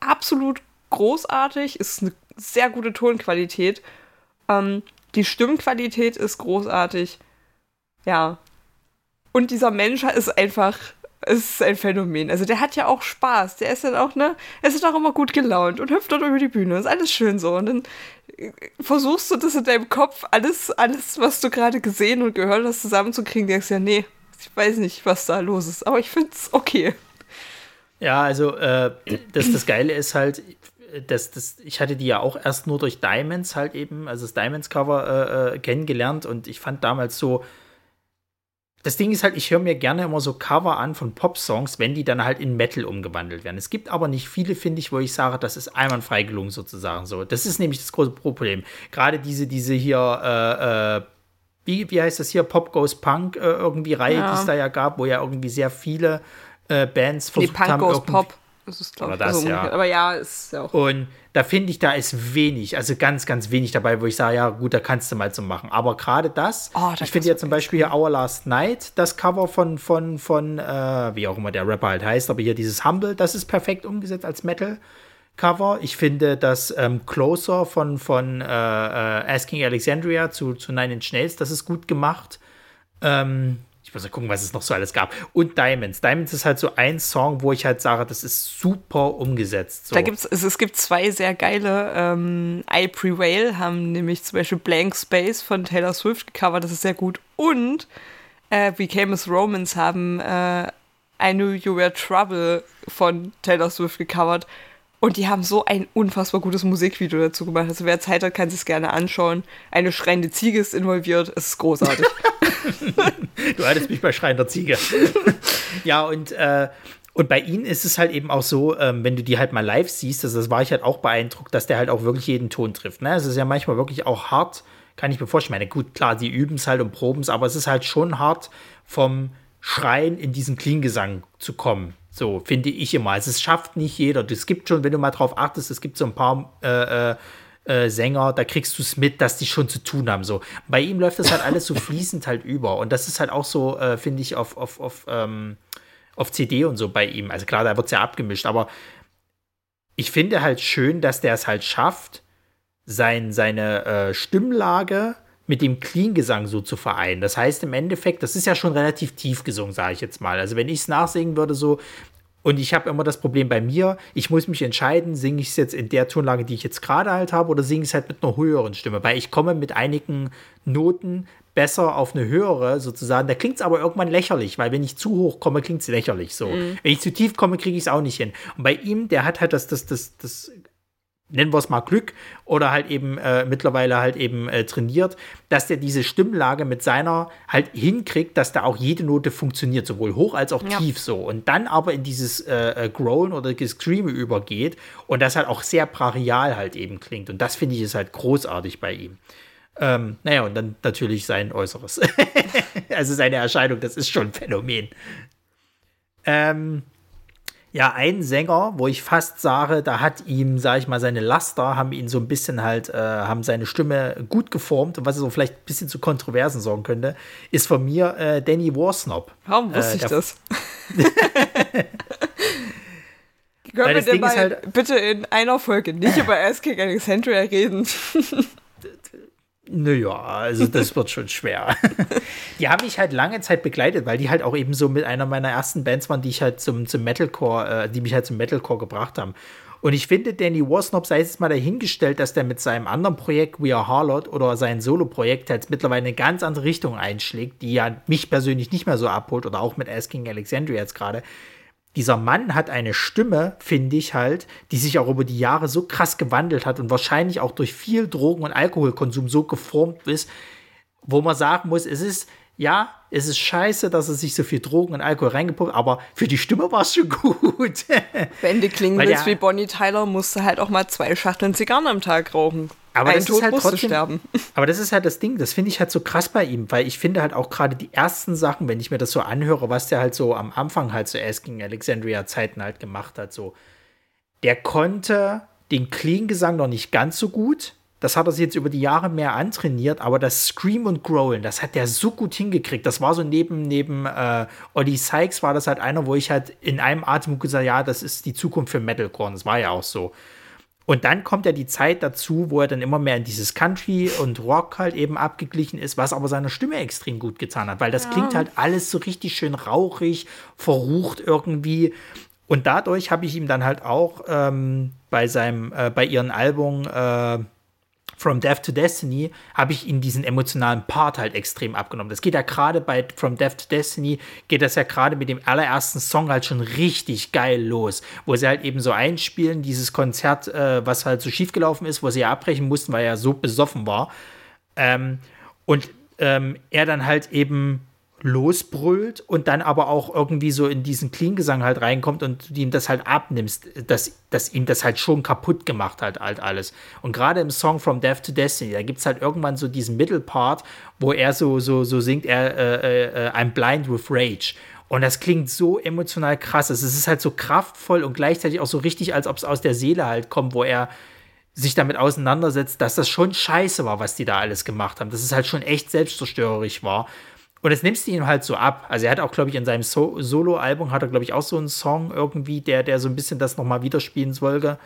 absolut großartig, ist eine sehr gute Tonqualität. Ähm, die Stimmqualität ist großartig. Ja. Und dieser Mensch ist einfach, ist ein Phänomen. Also der hat ja auch Spaß. Der ist dann auch, ne, er ist auch immer gut gelaunt und hüpft dort über die Bühne. Ist alles schön so. Und dann äh, versuchst du das in deinem Kopf, alles, alles, was du gerade gesehen und gehört hast, zusammenzukriegen. Denkst ja, nee, ich weiß nicht, was da los ist, aber ich finde es okay. Ja, also äh, das, das Geile ist halt, dass das, ich hatte die ja auch erst nur durch Diamonds halt eben, also das Diamonds-Cover äh, äh, kennengelernt und ich fand damals so, das Ding ist halt, ich höre mir gerne immer so Cover an von Pop-Songs, wenn die dann halt in Metal umgewandelt werden. Es gibt aber nicht viele, finde ich, wo ich sage, das ist einwandfrei gelungen sozusagen so. Das ist nämlich das große Problem. Gerade diese, diese hier äh, äh, wie, wie heißt das hier, Pop Goes Punk äh, irgendwie Reihe, ja. die es da ja gab, wo ja irgendwie sehr viele äh, Bands versucht nee, Punk haben. Goes Pop. Das ist, glaube ich, das, also, ja. Aber ja, ist ja auch. Und da finde ich, da ist wenig, also ganz, ganz wenig dabei, wo ich sage, ja, gut, da kannst du mal so machen. Aber gerade das, oh, das ich finde ja zum Beispiel hier Our Last Night, das Cover von, von, von, äh, wie auch immer der Rapper halt heißt, aber hier dieses Humble, das ist perfekt umgesetzt als Metal. Cover. Ich finde das ähm, Closer von, von äh, äh, Asking Alexandria zu, zu Nine Inch Nails, das ist gut gemacht. Ähm, ich muss mal gucken, was es noch so alles gab. Und Diamonds. Diamonds ist halt so ein Song, wo ich halt sage, das ist super umgesetzt. So. Da gibt's, es, es gibt zwei sehr geile. Ähm, I Prevail haben nämlich zum Beispiel Blank Space von Taylor Swift gecovert, das ist sehr gut. Und äh, Became as Romans haben äh, I Knew You Were Trouble von Taylor Swift gecovert. Und die haben so ein unfassbar gutes Musikvideo dazu gemacht. Also wer Zeit hat, kann sich gerne anschauen. Eine schreiende Ziege ist involviert. Es ist großartig. du hattest mich bei schreiender Ziege. ja, und, äh, und bei ihnen ist es halt eben auch so, ähm, wenn du die halt mal live siehst, das, das war ich halt auch beeindruckt, dass der halt auch wirklich jeden Ton trifft. Ne? Es ist ja manchmal wirklich auch hart, kann ich mir vorstellen. Ich meine, gut, klar, die üben es halt und proben es, aber es ist halt schon hart, vom Schreien in diesen Clean-Gesang zu kommen. So finde ich immer. Also es schafft nicht jeder. Es gibt schon, wenn du mal drauf achtest, es gibt so ein paar äh, äh, äh Sänger, da kriegst du es mit, dass die schon zu tun haben. So. Bei ihm läuft das halt alles so fließend halt über. Und das ist halt auch so, äh, finde ich, auf, auf, auf, ähm, auf CD und so bei ihm. Also klar, da wird es ja abgemischt, aber ich finde halt schön, dass der es halt schafft, sein, seine äh, Stimmlage mit dem Clean-Gesang so zu vereinen. Das heißt im Endeffekt, das ist ja schon relativ tief gesungen, sage ich jetzt mal. Also wenn ich es nachsingen würde, so, und ich habe immer das Problem bei mir, ich muss mich entscheiden, singe ich es jetzt in der Tonlage, die ich jetzt gerade halt habe, oder singe ich es halt mit einer höheren Stimme, weil ich komme mit einigen Noten besser auf eine höhere sozusagen. Da klingt es aber irgendwann lächerlich, weil wenn ich zu hoch komme, klingt es lächerlich so. Mhm. Wenn ich zu tief komme, kriege ich es auch nicht hin. Und bei ihm, der hat halt das, das, das, das nennen wir es mal Glück oder halt eben äh, mittlerweile halt eben äh, trainiert, dass der diese Stimmlage mit seiner halt hinkriegt, dass da auch jede Note funktioniert, sowohl hoch als auch ja. tief so. Und dann aber in dieses äh, äh Groan oder Screame übergeht und das halt auch sehr brachial halt eben klingt. Und das finde ich ist halt großartig bei ihm. Ähm, naja, und dann natürlich sein Äußeres. also seine Erscheinung, das ist schon ein Phänomen. Ähm, ja, ein Sänger, wo ich fast sage, da hat ihm, sage ich mal, seine Laster, haben ihn so ein bisschen halt, äh, haben seine Stimme gut geformt und was so vielleicht ein bisschen zu Kontroversen sorgen könnte, ist von mir äh, Danny Warsnob. Warum wusste äh, ich das? Können wir denn mal halt, bitte in einer Folge nicht über Asking Alexandria reden? Naja, also das wird schon schwer. die haben mich halt lange Zeit begleitet, weil die halt auch eben so mit einer meiner ersten Bands waren, die ich halt zum, zum Metalcore, äh, die mich halt zum Metalcore gebracht haben. Und ich finde, Danny Warsnop sei jetzt mal dahingestellt, dass der mit seinem anderen Projekt We Are Harlot oder sein Solo-Projekt halt mittlerweile eine ganz andere Richtung einschlägt, die ja mich persönlich nicht mehr so abholt oder auch mit Asking Alexandria jetzt gerade. Dieser Mann hat eine Stimme, finde ich halt, die sich auch über die Jahre so krass gewandelt hat und wahrscheinlich auch durch viel Drogen- und Alkoholkonsum so geformt ist, wo man sagen muss, es ist ja, es ist scheiße, dass er sich so viel Drogen und Alkohol reingepumpt aber für die Stimme war es schon gut. Wenn du klingen willst wie Bonnie Tyler, musst du halt auch mal zwei Schachteln Zigarren am Tag rauchen. Aber Ein das Tod ist halt trotzdem, sterben. Aber das ist halt das Ding, das finde ich halt so krass bei ihm, weil ich finde halt auch gerade die ersten Sachen, wenn ich mir das so anhöre, was der halt so am Anfang halt so Asking Alexandria Zeiten halt gemacht hat, so, der konnte den Clean-Gesang noch nicht ganz so gut, das hat er sich jetzt über die Jahre mehr antrainiert, aber das Scream und Growlen, das hat der so gut hingekriegt. Das war so neben, neben äh, Ollie Sykes war das halt einer, wo ich halt in einem Atemzug gesagt ja, das ist die Zukunft für Metalcore. Das war ja auch so. Und dann kommt ja die Zeit dazu, wo er dann immer mehr in dieses Country und Rock halt eben abgeglichen ist, was aber seiner Stimme extrem gut getan hat, weil das ja. klingt halt alles so richtig schön rauchig, verrucht irgendwie. Und dadurch habe ich ihm dann halt auch ähm, bei seinem, äh, bei ihren Album äh, From Death to Destiny habe ich ihn diesen emotionalen Part halt extrem abgenommen. Das geht ja gerade bei From Death to Destiny, geht das ja gerade mit dem allerersten Song halt schon richtig geil los, wo sie halt eben so einspielen, dieses Konzert, äh, was halt so schiefgelaufen ist, wo sie ja abbrechen mussten, weil er so besoffen war. Ähm, und ähm, er dann halt eben losbrüllt und dann aber auch irgendwie so in diesen Clean-Gesang halt reinkommt und ihm das halt abnimmst, dass, dass ihm das halt schon kaputt gemacht hat, halt alles. Und gerade im Song From Death to Destiny, da gibt es halt irgendwann so diesen Mittelpart, wo er so, so, so singt, er, äh, äh, I'm blind with rage. Und das klingt so emotional krass. Es ist halt so kraftvoll und gleichzeitig auch so richtig, als ob es aus der Seele halt kommt, wo er sich damit auseinandersetzt, dass das schon scheiße war, was die da alles gemacht haben. Dass es halt schon echt selbstzerstörerisch war. Und das nimmst du ihm halt so ab. Also er hat auch, glaube ich, in seinem so Solo-Album hat er, glaube ich, auch so einen Song irgendwie, der, der so ein bisschen das nochmal widerspielen sollte.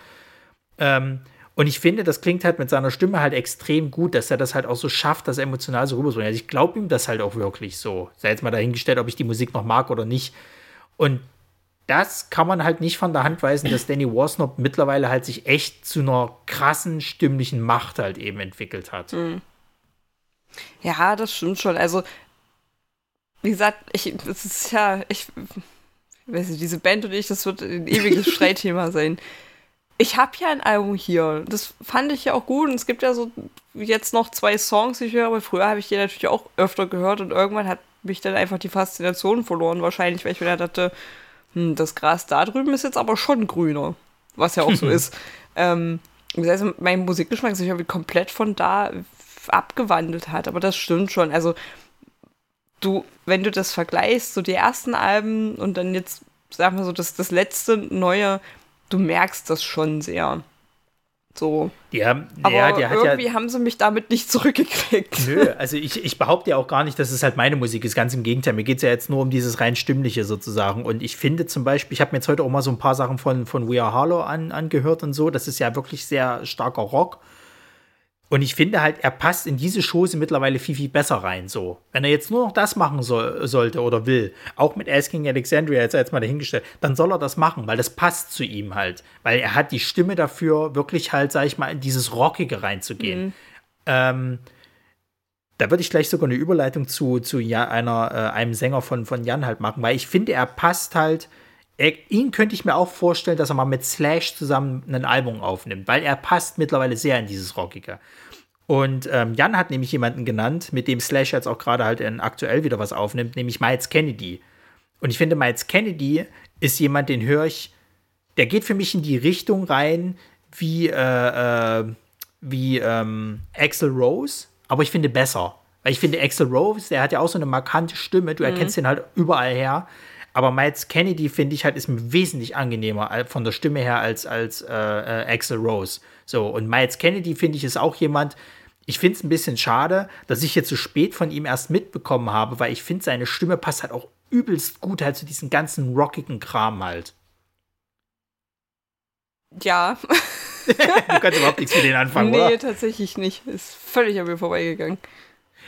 Ähm, und ich finde, das klingt halt mit seiner Stimme halt extrem gut, dass er das halt auch so schafft, das emotional so rüberzubringen. Also ich glaube ihm das halt auch wirklich so. Sei jetzt mal dahingestellt, ob ich die Musik noch mag oder nicht. Und das kann man halt nicht von der Hand weisen, dass Danny Warsnop mittlerweile halt sich echt zu einer krassen stimmlichen Macht halt eben entwickelt hat. Mhm. Ja, das stimmt schon. Also wie gesagt, ich, das ist ja, ich, weiß nicht, diese Band und ich, das wird ein ewiges Streitthema sein. Ich habe ja ein Album hier. Das fand ich ja auch gut. Und es gibt ja so jetzt noch zwei Songs, die ich höre, aber früher habe ich die natürlich auch öfter gehört und irgendwann hat mich dann einfach die Faszination verloren. Wahrscheinlich, weil ich wieder dachte, hm, das Gras da drüben ist jetzt aber schon grüner. Was ja auch so ist. Ähm, das heißt, mein Musikgeschmack sich irgendwie komplett von da abgewandelt hat. Aber das stimmt schon. Also du, wenn du das vergleichst, so die ersten Alben und dann jetzt, sagen wir so, das, das letzte neue, du merkst das schon sehr. So. Ja, aber ja, irgendwie ja, haben sie mich damit nicht zurückgekriegt. Nö, also ich, ich behaupte ja auch gar nicht, dass es halt meine Musik ist. Ganz im Gegenteil. Mir geht es ja jetzt nur um dieses rein Stimmliche sozusagen. Und ich finde zum Beispiel, ich habe mir jetzt heute auch mal so ein paar Sachen von, von We Are Harlow an, angehört und so. Das ist ja wirklich sehr starker Rock. Und ich finde halt, er passt in diese Chose mittlerweile viel, viel besser rein. So. Wenn er jetzt nur noch das machen soll, sollte oder will, auch mit Asking Alexandria jetzt, jetzt mal dahingestellt, dann soll er das machen, weil das passt zu ihm halt. Weil er hat die Stimme dafür, wirklich halt, sag ich mal, in dieses Rockige reinzugehen. Mhm. Ähm, da würde ich gleich sogar eine Überleitung zu, zu ja, einer, äh, einem Sänger von, von Jan halt machen, weil ich finde, er passt halt er, ihn könnte ich mir auch vorstellen, dass er mal mit Slash zusammen ein Album aufnimmt, weil er passt mittlerweile sehr in dieses Rockige. Und ähm, Jan hat nämlich jemanden genannt, mit dem Slash jetzt auch gerade halt in aktuell wieder was aufnimmt, nämlich Miles Kennedy. Und ich finde, Miles Kennedy ist jemand, den höre ich, der geht für mich in die Richtung rein wie, äh, äh, wie ähm, Axel Rose, aber ich finde besser. Weil ich finde, Axel Rose, der hat ja auch so eine markante Stimme, du erkennst mhm. den halt überall her. Aber Miles Kennedy, finde ich halt, ist wesentlich angenehmer von der Stimme her als, als äh, äh, Axel Rose. So, und Miles Kennedy, finde ich, ist auch jemand, ich finde es ein bisschen schade, dass ich jetzt so spät von ihm erst mitbekommen habe, weil ich finde, seine Stimme passt halt auch übelst gut halt zu diesem ganzen rockigen Kram halt. Ja. du kannst überhaupt nichts mit denen anfangen, nee, oder? tatsächlich nicht. Ist völlig an mir vorbeigegangen.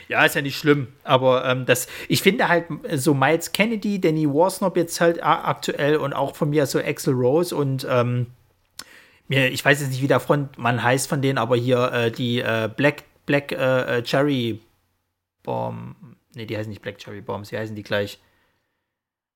Ja, ist ja nicht schlimm. Aber ähm, das, ich finde halt so Miles Kennedy, Danny Warsnop jetzt halt aktuell und auch von mir so Axel Rose und ähm, mir, ich weiß jetzt nicht, wie der Frontmann heißt von denen, aber hier äh, die äh, Black, Black äh, äh Cherry Bomb. Ne, die heißen nicht Black Cherry Bombs, die heißen die gleich.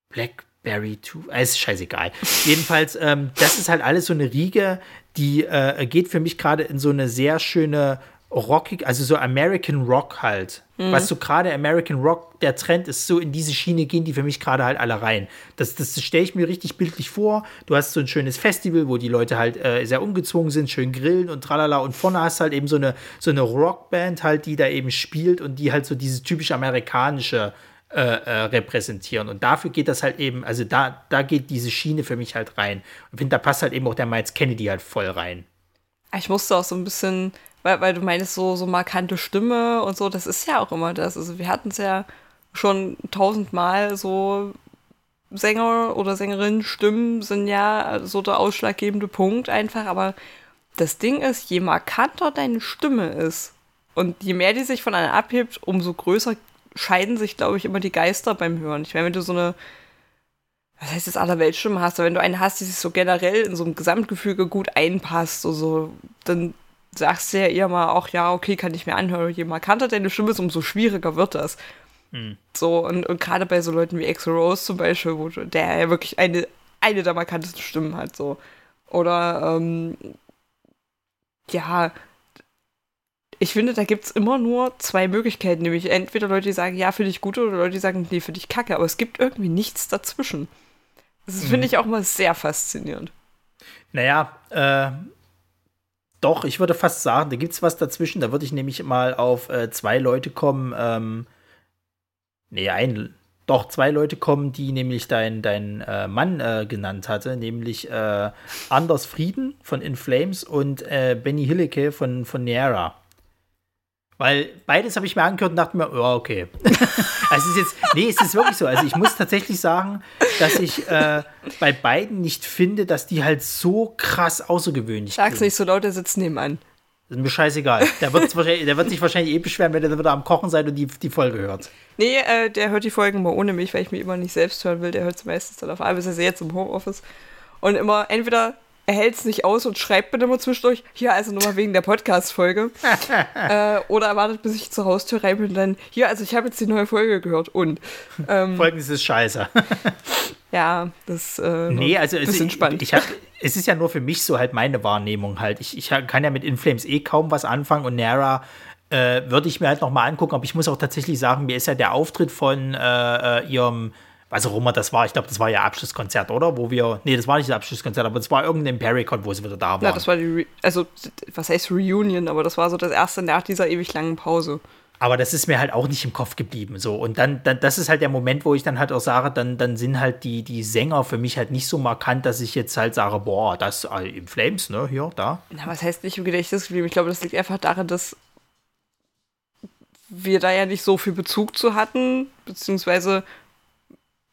Blackberry 2. Äh, ist scheißegal. Jedenfalls, ähm, das ist halt alles so eine Riege, die äh, geht für mich gerade in so eine sehr schöne rockig, also so American Rock halt. Mhm. Was so gerade American Rock, der Trend ist, so in diese Schiene gehen die für mich gerade halt alle rein. Das, das stelle ich mir richtig bildlich vor. Du hast so ein schönes Festival, wo die Leute halt äh, sehr ungezwungen sind, schön grillen und tralala. Und vorne hast du halt eben so eine, so eine Rockband halt, die da eben spielt und die halt so dieses typisch amerikanische äh, äh, repräsentieren. Und dafür geht das halt eben, also da, da geht diese Schiene für mich halt rein. Und finde, da passt halt eben auch der Miles Kennedy halt voll rein. Ich musste auch so ein bisschen weil, weil du meinst, so, so markante Stimme und so, das ist ja auch immer das. Also wir hatten es ja schon tausendmal so Sänger oder Sängerinnen Stimmen sind ja so der ausschlaggebende Punkt einfach, aber das Ding ist, je markanter deine Stimme ist und je mehr die sich von einer abhebt, umso größer scheiden sich, glaube ich, immer die Geister beim Hören. Ich meine, wenn du so eine, was heißt das, Allerweltstimme hast, aber wenn du eine hast, die sich so generell in so einem Gesamtgefüge gut einpasst, so, so dann sagst du ja eher mal auch, ja, okay, kann ich mir anhören. Je markanter deine Stimme ist, umso schwieriger wird das. Mhm. So, und, und gerade bei so Leuten wie Axel Rose zum Beispiel, wo der ja wirklich eine, eine der markantesten Stimmen hat, so. Oder, ähm, ja, ich finde, da gibt es immer nur zwei Möglichkeiten, nämlich entweder Leute, die sagen, ja, für dich gut, oder Leute, die sagen, nee, für dich kacke, aber es gibt irgendwie nichts dazwischen. Das mhm. finde ich auch mal sehr faszinierend. Naja, äh, doch, ich würde fast sagen, da gibt es was dazwischen. Da würde ich nämlich mal auf äh, zwei Leute kommen. Ähm, nee, ein, doch, zwei Leute kommen, die nämlich dein, dein äh, Mann äh, genannt hatte, nämlich äh, Anders Frieden von In Flames und äh, Benny Hillecke von, von Niera. Weil beides habe ich mir angehört und dachte mir, ja, oh, okay. also es ist jetzt, nee, es ist wirklich so. Also ich muss tatsächlich sagen, dass ich äh, bei beiden nicht finde, dass die halt so krass außergewöhnlich sind. Sag's nicht so laut, der sitzt nebenan. Das ist mir scheißegal. Der wird, der wird sich wahrscheinlich eh beschweren, wenn er wieder am Kochen seid und die, die Folge hört. Nee, äh, der hört die Folgen mal ohne mich, weil ich mich immer nicht selbst hören will. Der hört es meistens dann auf Arbeit, ist er jetzt im Homeoffice. Und immer entweder er hält es nicht aus und schreibt mir immer zwischendurch, hier also nochmal wegen der Podcast-Folge. äh, oder er wartet, bis ich zur Haustür rein bin und dann, hier, also ich habe jetzt die neue Folge gehört und. Ähm, Folgendes ist scheiße. ja, das äh, nee, also ist bisschen spannend. Ich hab, es ist ja nur für mich so halt meine Wahrnehmung halt. Ich, ich kann ja mit Inflames eh kaum was anfangen und Nara äh, würde ich mir halt nochmal angucken, aber ich muss auch tatsächlich sagen, mir ist ja der Auftritt von äh, äh ihrem was auch immer das war. Ich glaube, das war ja Abschlusskonzert, oder? Wo wir, nee, das war nicht das Abschlusskonzert, aber es war irgendein Impericon, wo sie wieder da waren. Ja, das war die, Re also, was heißt Reunion, aber das war so das erste nach dieser ewig langen Pause. Aber das ist mir halt auch nicht im Kopf geblieben. So. Und dann, dann, das ist halt der Moment, wo ich dann halt auch sage, dann, dann sind halt die, die Sänger für mich halt nicht so markant, dass ich jetzt halt sage, boah, das äh, im Flames, ne, hier, da. Na, was heißt nicht im Gedächtnis geblieben? Ich glaube, das liegt einfach daran, dass wir da ja nicht so viel Bezug zu hatten, beziehungsweise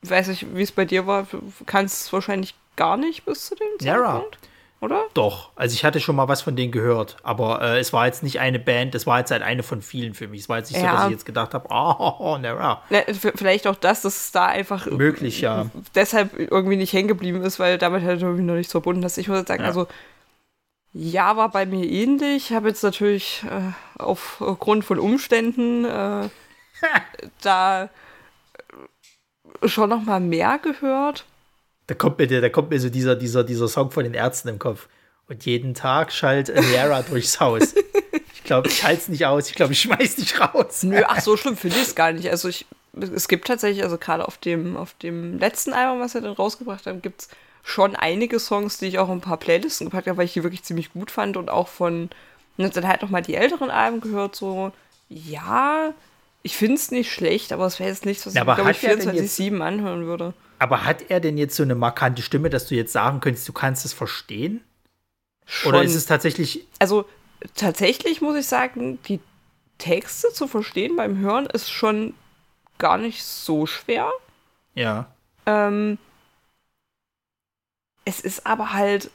weiß ich, wie es bei dir war, kannst es wahrscheinlich gar nicht bis zu dem Zeitpunkt, oder? Doch, also ich hatte schon mal was von denen gehört, aber äh, es war jetzt nicht eine Band, es war jetzt halt eine von vielen für mich. Es war jetzt nicht ja. so, dass ich jetzt gedacht habe, oh, oh, Nara. Ne, vielleicht auch das, dass es da einfach möglich, ja. Deshalb irgendwie nicht hängen geblieben ist, weil damit halt irgendwie noch nichts verbunden ist. Ich würde sagen, ja. also ja, war bei mir ähnlich. Ich habe jetzt natürlich äh, aufgrund von Umständen äh, da schon noch mal mehr gehört. Da kommt mir, da kommt mir so dieser, dieser, dieser Song von den Ärzten im Kopf. Und jeden Tag schallt Niera durchs Haus. Ich glaube, ich halte es nicht aus. Ich glaube, ich schmeiß dich raus. Nö, ach, so schlimm finde ich es gar nicht. Also ich, es gibt tatsächlich, also gerade auf dem, auf dem letzten Album, was er dann rausgebracht hat, gibt es schon einige Songs, die ich auch in ein paar Playlisten gepackt habe, weil ich die wirklich ziemlich gut fand und auch von, und ne, dann halt noch mal die älteren Alben gehört, so, ja, ich finde es nicht schlecht, aber es wäre jetzt nichts, was ja, ich, glaube ich, 24-7 anhören würde. Aber hat er denn jetzt so eine markante Stimme, dass du jetzt sagen könntest, du kannst es verstehen? Schon. Oder ist es tatsächlich. Also, tatsächlich muss ich sagen, die Texte zu verstehen beim Hören ist schon gar nicht so schwer. Ja. Ähm, es ist aber halt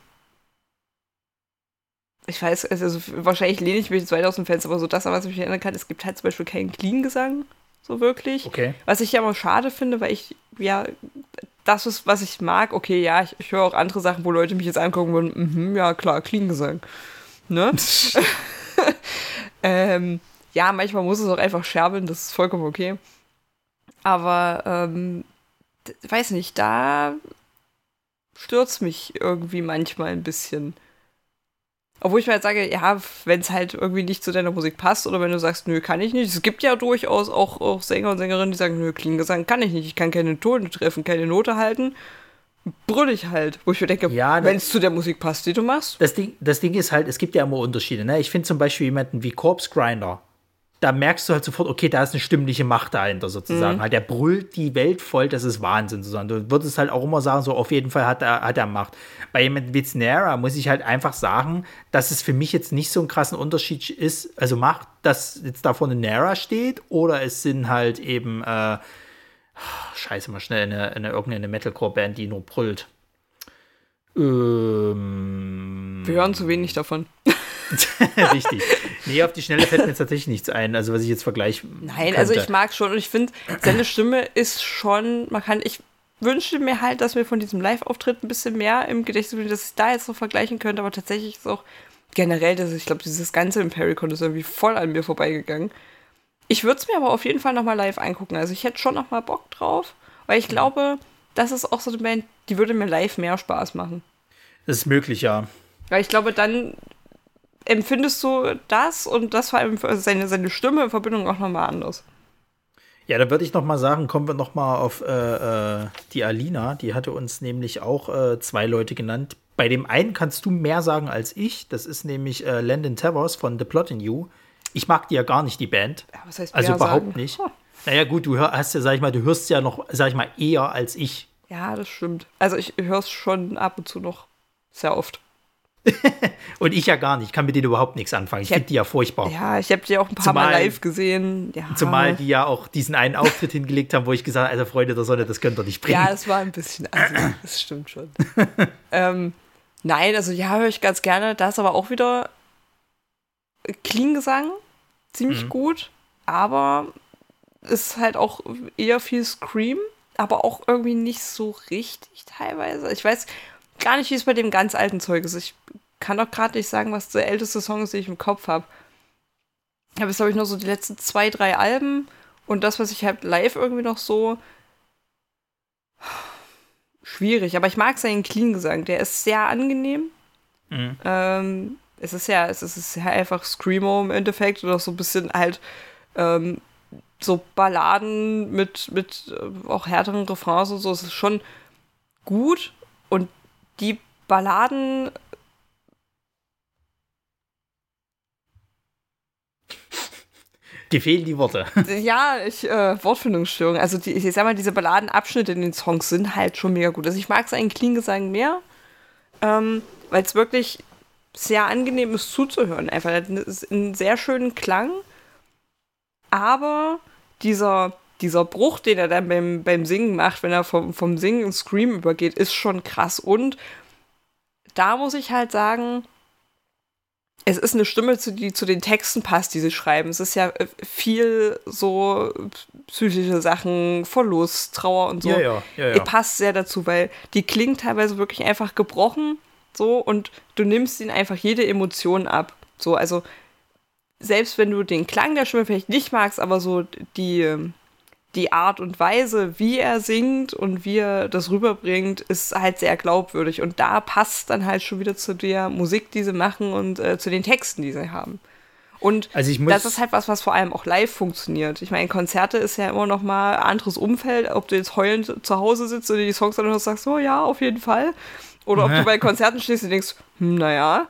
ich weiß, also wahrscheinlich lehne ich mich jetzt weit aus dem Fenster, aber so das, was ich mich erinnern kann, es gibt halt zum Beispiel keinen Clean-Gesang, so wirklich. Okay. Was ich ja immer schade finde, weil ich, ja, das ist, was ich mag. Okay, ja, ich, ich höre auch andere Sachen, wo Leute mich jetzt angucken würden, mhm, ja, klar, Clean-Gesang. Ne? ähm, ja, manchmal muss es auch einfach scherbeln, das ist vollkommen okay. Aber, ähm, weiß nicht, da stürzt mich irgendwie manchmal ein bisschen. Obwohl ich mir halt sage, ja, wenn es halt irgendwie nicht zu deiner Musik passt oder wenn du sagst, nö, kann ich nicht. Es gibt ja durchaus auch, auch Sänger und Sängerinnen, die sagen, nö, Klingesang kann ich nicht. Ich kann keine Tone treffen, keine Note halten. Brüll ich halt. Wo ich mir denke, Ja, wenn es zu der Musik passt, die du machst. Das Ding, das Ding ist halt, es gibt ja immer Unterschiede. Ne? Ich finde zum Beispiel jemanden wie Corpse Grinder. Da merkst du halt sofort, okay, da ist eine stimmliche Macht dahinter sozusagen. Halt, der brüllt die Welt voll, das ist Wahnsinn. Sozusagen. Du würdest halt auch immer sagen, so auf jeden Fall hat er, hat er Macht. Bei jemandem wie Snara muss ich halt einfach sagen, dass es für mich jetzt nicht so einen krassen Unterschied ist, also macht, dass jetzt da vorne Nara steht oder es sind halt eben, äh, scheiße, mal schnell eine, eine irgendeine Metalcore-Band, die nur brüllt. Ähm, Wir hören zu wenig davon. Richtig. Nee, auf die Schnelle fällt mir jetzt tatsächlich nichts ein, also was ich jetzt vergleiche. Nein, also ich mag schon und ich finde, seine Stimme ist schon, man kann, ich wünsche mir halt, dass mir von diesem Live-Auftritt ein bisschen mehr im Gedächtnis blieb, dass ich da jetzt so vergleichen könnte, aber tatsächlich ist auch generell, dass ich glaube, dieses ganze Impericon ist irgendwie voll an mir vorbeigegangen. Ich würde es mir aber auf jeden Fall nochmal live angucken. Also ich hätte schon nochmal Bock drauf, weil ich glaube, das ist auch so eine Band, die würde mir live mehr Spaß machen. Das ist möglich, ja. Weil ich glaube, dann empfindest du das und das vor allem seine, seine Stimme in Verbindung auch nochmal anders. Ja, da würde ich noch mal sagen, kommen wir noch mal auf äh, äh, die Alina. Die hatte uns nämlich auch äh, zwei Leute genannt. Bei dem einen kannst du mehr sagen als ich. Das ist nämlich äh, Landon Towers von The Plot in You. Ich mag die ja gar nicht, die Band. Ja, was heißt Also überhaupt sagen? nicht. Huh. Naja, gut, du hör, hast ja, sag ich mal, du hörst ja noch, sag ich mal, eher als ich. Ja, das stimmt. Also ich höre es schon ab und zu noch sehr oft. Und ich ja gar nicht. Ich kann mit denen überhaupt nichts anfangen. Ich Ich finde die ja furchtbar. Ja, ich habe die auch ein paar Mal Zumal- live gesehen. Ja. Zumal die ja auch diesen einen Auftritt hingelegt haben, wo ich gesagt habe, also Freunde der Sonne, das könnt ihr nicht bringen. Ja, es war ein bisschen assi, das stimmt schon. ähm, nein, also ja, höre ich ganz gerne. Da ist aber auch wieder Clean-Gesang, ziemlich Mhm. gut, aber ist halt auch eher viel Scream, aber auch irgendwie nicht so richtig teilweise. Ich weiß gar nicht, wie es bei dem ganz alten Zeug ist. Ich kann doch gerade nicht sagen, was der älteste Song ist, den ich im Kopf habe. Ich habe jetzt, glaube ich, nur so die letzten zwei, drei Alben und das, was ich halt live irgendwie noch so schwierig, aber ich mag seinen Clean-Gesang. Der ist sehr angenehm. Mhm. Ähm, es ist ja, es ist, es ist ja einfach Screamo im Endeffekt oder so ein bisschen halt ähm, so Balladen mit, mit äh, auch härteren Refrains und so. Es ist schon gut und die Balladen Dir fehlen die Worte. Ja, ich, äh, Wortfindungsstörung. Also, die, ich sag mal, diese Balladenabschnitte in den Songs sind halt schon mega gut. Also, ich mag seinen Clean-Gesang mehr, ähm, weil es wirklich sehr angenehm ist zuzuhören. Einfach, einen sehr schönen Klang, aber dieser, dieser Bruch, den er dann beim, beim Singen macht, wenn er vom, vom Singen ins Scream übergeht, ist schon krass. Und da muss ich halt sagen, es ist eine Stimme, die zu den Texten passt, die sie schreiben. Es ist ja äh, viel so psychische Sachen, Verlust, Trauer und so. Ja, ja, ja, ja. Die passt sehr dazu, weil die klingt teilweise wirklich einfach gebrochen so und du nimmst ihnen einfach jede Emotion ab. So, also selbst wenn du den Klang der Stimme vielleicht nicht magst, aber so die, die Art und Weise, wie er singt und wie er das rüberbringt, ist halt sehr glaubwürdig. Und da passt dann halt schon wieder zu der Musik, die sie machen und äh, zu den Texten, die sie haben. Und Also das ist halt was, was vor allem auch live funktioniert. Ich meine, Konzerte ist ja immer noch mal ein anderes Umfeld, ob du jetzt heulend zu Hause sitzt und die Songs anhörst und sagst, oh ja, auf jeden Fall. Oder ob du bei Konzerten stehst und denkst, hm, naja.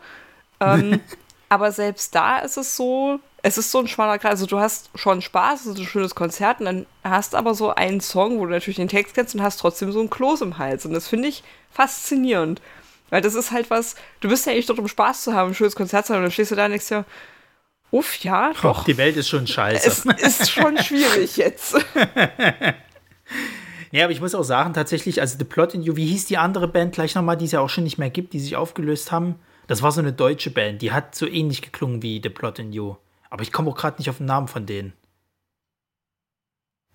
Ähm, aber selbst da ist es so, es ist so ein schmaler Kreis. Also du hast schon Spaß, es ist ein schönes Konzert und dann hast aber so einen Song, wo du natürlich den Text kennst und hast trotzdem so ein Kloß im Hals. Und das finde ich faszinierend. Weil das ist halt was, du bist ja eigentlich dort, um Spaß zu haben, ein schönes Konzert zu haben und dann stehst du da und denkst dir, uff, ja, Och, doch. die Welt ist schon scheiße. Es ist schon schwierig jetzt. Ja, aber ich muss auch sagen, tatsächlich, also The Plot in You, wie hieß die andere Band gleich nochmal, die es ja auch schon nicht mehr gibt, die sich aufgelöst haben? Das war so eine deutsche Band, die hat so ähnlich geklungen wie The Plot in You. Aber ich komme auch gerade nicht auf den Namen von denen.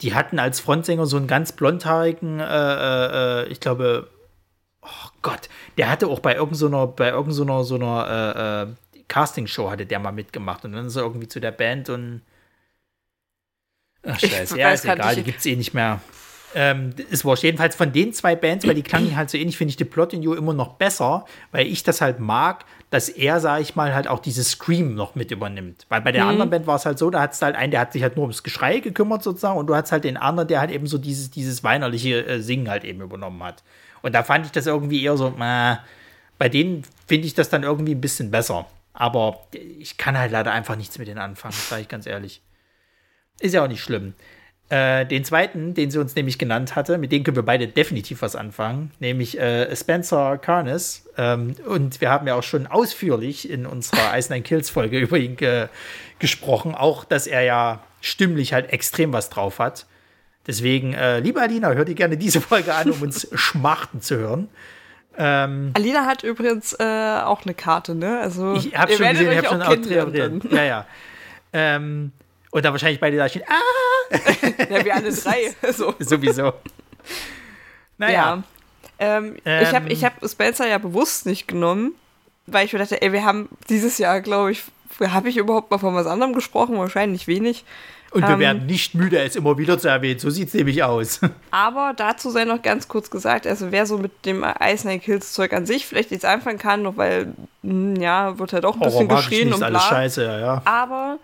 Die hatten als Frontsänger so einen ganz blondhaarigen, äh, äh, äh ich glaube, oh Gott, der hatte auch bei irgendeiner, bei irgendeiner so einer äh, äh, Castingshow hatte der mal mitgemacht und dann ist er irgendwie zu der Band und Ach, scheiße, ja, ist egal, die gibt es eh nicht mehr. Ähm, es war jedenfalls von den zwei Bands, weil die klangen halt so ähnlich, finde ich The Plot in You immer noch besser, weil ich das halt mag, dass er, sage ich mal, halt auch dieses Scream noch mit übernimmt. Weil bei der mhm. anderen Band war es halt so, da hat es halt einen, der hat sich halt nur ums Geschrei gekümmert sozusagen und du hast halt den anderen, der halt eben so dieses, dieses weinerliche äh, Singen halt eben übernommen hat. Und da fand ich das irgendwie eher so, äh, bei denen finde ich das dann irgendwie ein bisschen besser. Aber ich kann halt leider einfach nichts mit denen anfangen, sage ich ganz ehrlich. Ist ja auch nicht schlimm. Äh, den zweiten, den sie uns nämlich genannt hatte, mit dem können wir beide definitiv was anfangen, nämlich äh, Spencer Carnes. Ähm, und wir haben ja auch schon ausführlich in unserer Ice Nine Kills Folge über ihn ge gesprochen, auch dass er ja stimmlich halt extrem was drauf hat. Deswegen, äh, liebe Alina, hör dir gerne diese Folge an, um uns schmachten zu hören. Ähm, Alina hat übrigens äh, auch eine Karte, ne? Also, ich habe schon gesehen, ich habe schon auch drin. Ja, ja. Ähm, und dann wahrscheinlich beide da stehen. Ah! ja, wir alle drei. So. Sowieso. Naja. Ja. Ähm, ähm, ich habe ich hab Spencer ja bewusst nicht genommen, weil ich mir dachte, ey, wir haben dieses Jahr, glaube ich, habe ich überhaupt mal von was anderem gesprochen? Wahrscheinlich wenig. Und wir ähm, werden nicht müde, es immer wieder zu erwähnen. So sieht es nämlich aus. Aber dazu sei noch ganz kurz gesagt, also wer so mit dem Ice Kills Zeug an sich vielleicht nichts anfangen kann, noch weil, hm, ja, wird halt auch ein bisschen geschrien und bla. Alles scheiße, ja, ja. Aber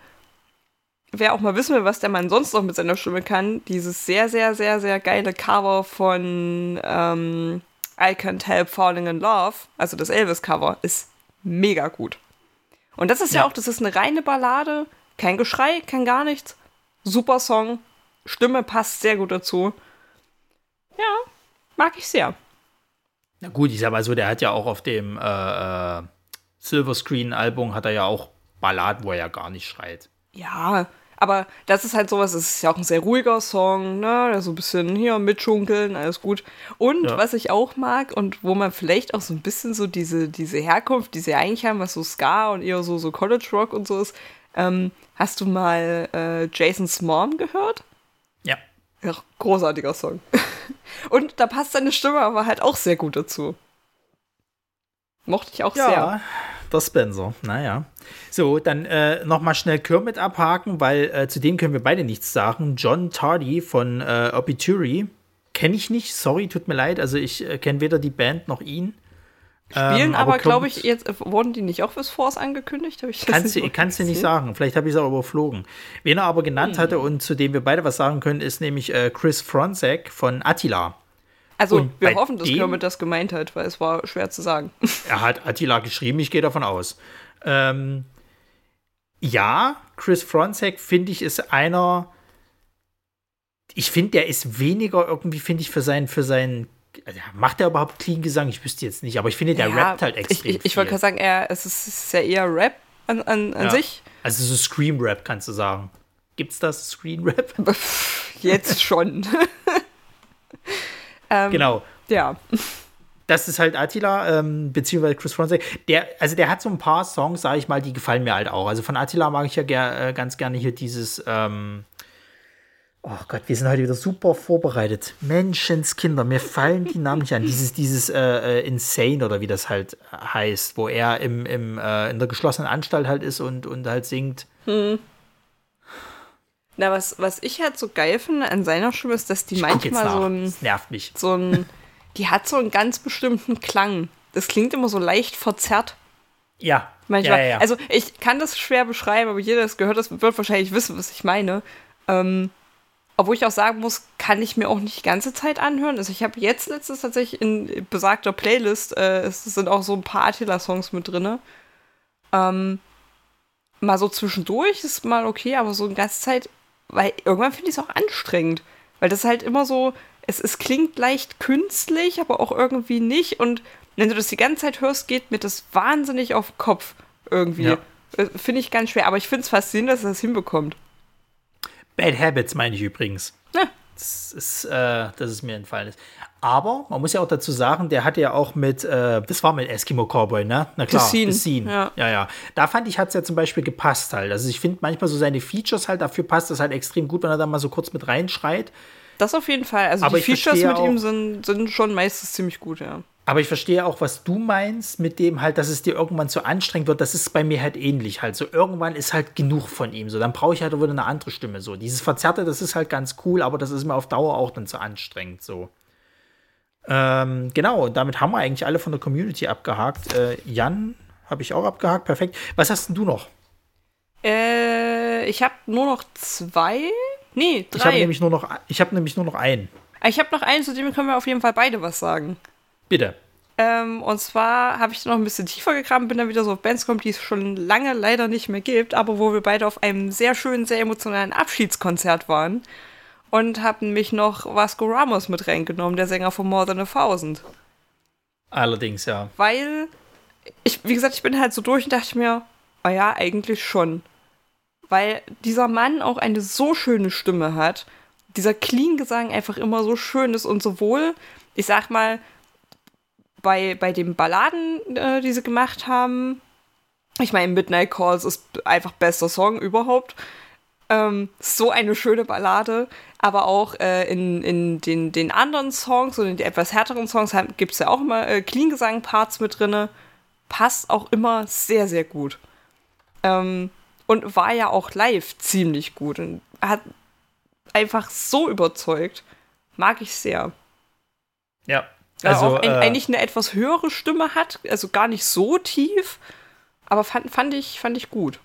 wer auch mal wissen will, was der Mann sonst noch mit seiner Stimme kann, dieses sehr, sehr, sehr, sehr geile Cover von ähm, I Can't Help Falling in Love, also das Elvis-Cover, ist mega gut. Und das ist ja. ja auch, das ist eine reine Ballade, kein Geschrei, kein gar nichts. Super Song, Stimme passt sehr gut dazu. Ja, mag ich sehr. Na gut, ich sag mal so, der hat ja auch auf dem äh, äh, Silver Screen Album hat er ja auch Balladen, wo er ja gar nicht schreit. Ja, aber das ist halt sowas, es ist ja auch ein sehr ruhiger Song, ne? So ein bisschen hier mitschunkeln, alles gut. Und ja. was ich auch mag und wo man vielleicht auch so ein bisschen so diese, diese Herkunft, die sie eigentlich haben, was so Ska und eher so, so College Rock und so ist, ähm, hast du mal äh, Jason's Mom gehört? Ja. Ja, großartiger Song. und da passt seine Stimme aber halt auch sehr gut dazu. Mochte ich auch ja. sehr der Spencer. Naja. So, dann äh, nochmal schnell Kermit abhaken, weil äh, zu dem können wir beide nichts sagen. John Tardy von äh, Obituary kenne ich nicht. Sorry, tut mir leid. Also ich äh, kenne weder die Band noch ihn. Spielen ähm, aber, aber glaube ich, jetzt äh, wurden die nicht auch fürs Force angekündigt? Ich kannst du kannst nicht sagen. Vielleicht habe ich es auch überflogen. Wen er aber genannt hm. hatte und zu dem wir beide was sagen können, ist nämlich äh, Chris Fronzek von Attila. Also und wir hoffen, dass Kermit das gemeint hat, weil es war schwer zu sagen. Er hat Attila geschrieben, ich gehe davon aus. Ähm, ja, Chris Fronzek finde ich ist einer. Ich finde, der ist weniger irgendwie, finde ich, für seinen, für seinen. Also macht er überhaupt Clean Gesang? Ich wüsste jetzt nicht, aber ich finde, der ja, rappt halt extrem. Ich, ich, ich wollte gerade sagen, er, es, ist, es ist ja eher Rap an, an, an ja. sich. Also so Scream-Rap kannst du sagen. Gibt's das Screen-Rap? Jetzt schon. Ähm, genau. Ja. Das ist halt Attila, ähm, beziehungsweise Chris Fronzek. Der, also der hat so ein paar Songs, sage ich mal, die gefallen mir halt auch. Also von Attila mag ich ja ger äh, ganz gerne hier dieses, ähm, oh Gott, wir sind heute wieder super vorbereitet. Menschenskinder, mir fallen die Namen nicht an. Dieses, dieses äh, äh, Insane oder wie das halt heißt, wo er im, im, äh, in der geschlossenen Anstalt halt ist und, und halt singt. Hm. Na, was, was ich halt so geil finde an seiner Stimme ist, dass die ich manchmal so ein. Das nervt mich. So ein. Die hat so einen ganz bestimmten Klang. Das klingt immer so leicht verzerrt. Ja. Manchmal. Ja, ja, ja. Also ich kann das schwer beschreiben, aber jeder, der es gehört hat, wird wahrscheinlich wissen, was ich meine. Ähm, obwohl ich auch sagen muss, kann ich mir auch nicht die ganze Zeit anhören. Also ich habe jetzt letztens tatsächlich in besagter Playlist, äh, es sind auch so ein paar Attila-Songs mit drin. Ähm, mal so zwischendurch ist mal okay, aber so eine ganze Zeit weil irgendwann finde ich es auch anstrengend. Weil das halt immer so, es, es klingt leicht künstlich, aber auch irgendwie nicht. Und wenn du das die ganze Zeit hörst, geht mir das wahnsinnig auf den Kopf irgendwie. Ja. Äh, finde ich ganz schwer, aber ich finde es faszinierend, dass er das hinbekommt. Bad Habits meine ich übrigens. Ja. Das ist, äh, dass es mir entfallen ist. Aber man muss ja auch dazu sagen, der hatte ja auch mit, äh, das war mit Eskimo Cowboy, ne? Na klar. The Scene. Ja. ja, ja. Da fand ich, hat es ja zum Beispiel gepasst halt. Also ich finde manchmal so seine Features halt, dafür passt das halt extrem gut, wenn er da mal so kurz mit reinschreit. Das auf jeden Fall. Also Aber die Features mit ihm auch- sind, sind schon meistens ziemlich gut, ja. Aber ich verstehe auch, was du meinst mit dem halt, dass es dir irgendwann zu anstrengend wird. Das ist bei mir halt ähnlich halt. So irgendwann ist halt genug von ihm. So, dann brauche ich halt wieder eine andere Stimme. So, dieses Verzerrte, das ist halt ganz cool, aber das ist mir auf Dauer auch dann zu anstrengend. So. Ähm, genau, damit haben wir eigentlich alle von der Community abgehakt. Äh, Jan habe ich auch abgehakt, perfekt. Was hast denn du noch? Äh, ich habe nur noch zwei. Nee, Ich habe drei. nämlich nur noch, ich habe nämlich nur noch einen. Ich habe noch einen, zu dem können wir auf jeden Fall beide was sagen. Bitte. Ähm, und zwar habe ich noch ein bisschen tiefer gegraben, bin dann wieder so auf Bands gekommen, die es schon lange leider nicht mehr gibt, aber wo wir beide auf einem sehr schönen, sehr emotionalen Abschiedskonzert waren. Und haben mich noch Vasco Ramos mit reingenommen, der Sänger von More Than a Thousand. Allerdings, ja. Weil, ich, wie gesagt, ich bin halt so durch und dachte mir, ah ja, eigentlich schon. Weil dieser Mann auch eine so schöne Stimme hat, dieser Clean-Gesang einfach immer so schön ist und sowohl, ich sag mal, bei, bei den Balladen, äh, die sie gemacht haben, ich meine, Midnight Calls ist einfach bester Song überhaupt. Ähm, so eine schöne Ballade, aber auch äh, in, in den, den anderen Songs und in den etwas härteren Songs gibt es ja auch immer äh, Clean-Gesang-Parts mit drinne. Passt auch immer sehr, sehr gut. Ähm, und war ja auch live ziemlich gut und hat einfach so überzeugt. Mag ich sehr. Ja. Ja, Also, auch ein, äh, eigentlich eine etwas höhere Stimme hat, also gar nicht so tief, aber fand, fand, ich, fand ich gut.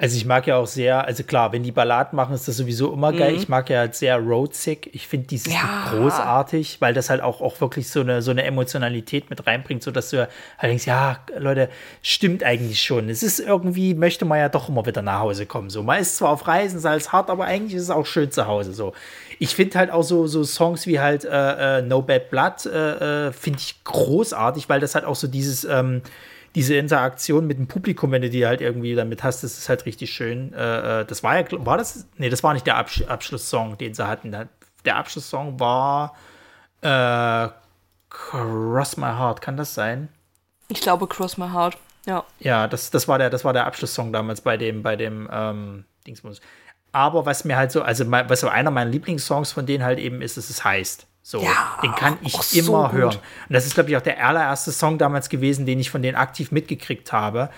Also ich mag ja auch sehr, also klar, wenn die Balladen machen, ist das sowieso immer geil. Mhm. Ich mag ja halt sehr Roadsick. Ich finde dieses Ja. Großartig, weil das halt auch, auch wirklich so eine, so eine Emotionalität mit reinbringt, sodass du halt denkst, ja, Leute, stimmt eigentlich schon. Es ist irgendwie, möchte man ja doch immer wieder nach Hause kommen. So, man ist zwar auf Reisen, sei es hart, aber eigentlich ist es auch schön zu Hause. So. Ich finde halt auch so, so Songs wie halt äh, äh, No Bad Blood, äh, äh, finde ich großartig, weil das halt auch so dieses, ähm, diese Interaktion mit dem Publikum, wenn du die halt irgendwie damit hast, das ist halt richtig schön. Äh, äh, das war ja, war das? Nee, das war nicht der Absch Abschlusssong, den sie hatten. Der, Abschlusssong war Cross My Heart, kann das sein? Ich glaube, Cross My Heart. Ja. Ja, das, das, war der, das war der Abschlusssong damals bei dem, bei dem ähm, Dingsbums. Aber was mir halt so, also mein, was so einer meiner Lieblingssongs von denen halt eben ist, ist es heißt. So, Ja, den kann ich so immer gut. hören. Und das ist, glaube ich, auch der allererste Song damals gewesen, den ich von denen aktiv mitgekriegt habe.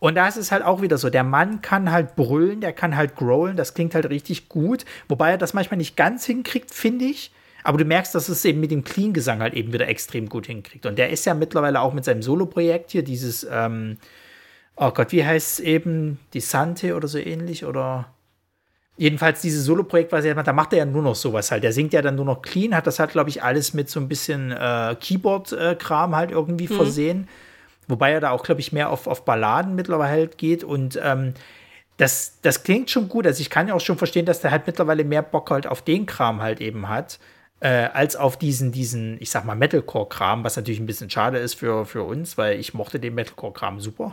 Und da ist es halt auch wieder so, der Mann kann halt brüllen, der kann halt growlen, das klingt halt richtig gut, wobei er das manchmal nicht ganz hinkriegt, finde ich. Aber du merkst, dass es eben mit dem Clean-Gesang halt eben wieder extrem gut hinkriegt. Und der ist ja mittlerweile auch mit seinem Solo-Projekt hier, dieses, ähm, oh Gott, wie heißt es eben, die Sante oder so ähnlich, oder jedenfalls dieses Solo-Projekt, was er macht, da macht er ja nur noch sowas halt. Der singt ja dann nur noch clean, hat das halt, glaube ich, alles mit so ein bisschen äh, Keyboard-Kram halt irgendwie versehen. Wobei er da auch, glaube ich, mehr auf, auf Balladen mittlerweile halt geht. Und ähm, das, das klingt schon gut. Also ich kann ja auch schon verstehen, dass der halt mittlerweile mehr Bock halt auf den Kram halt eben hat, äh, als auf diesen, diesen, ich sag mal, Metalcore-Kram, was natürlich ein bisschen schade ist für, für uns, weil ich mochte den Metalcore-Kram super.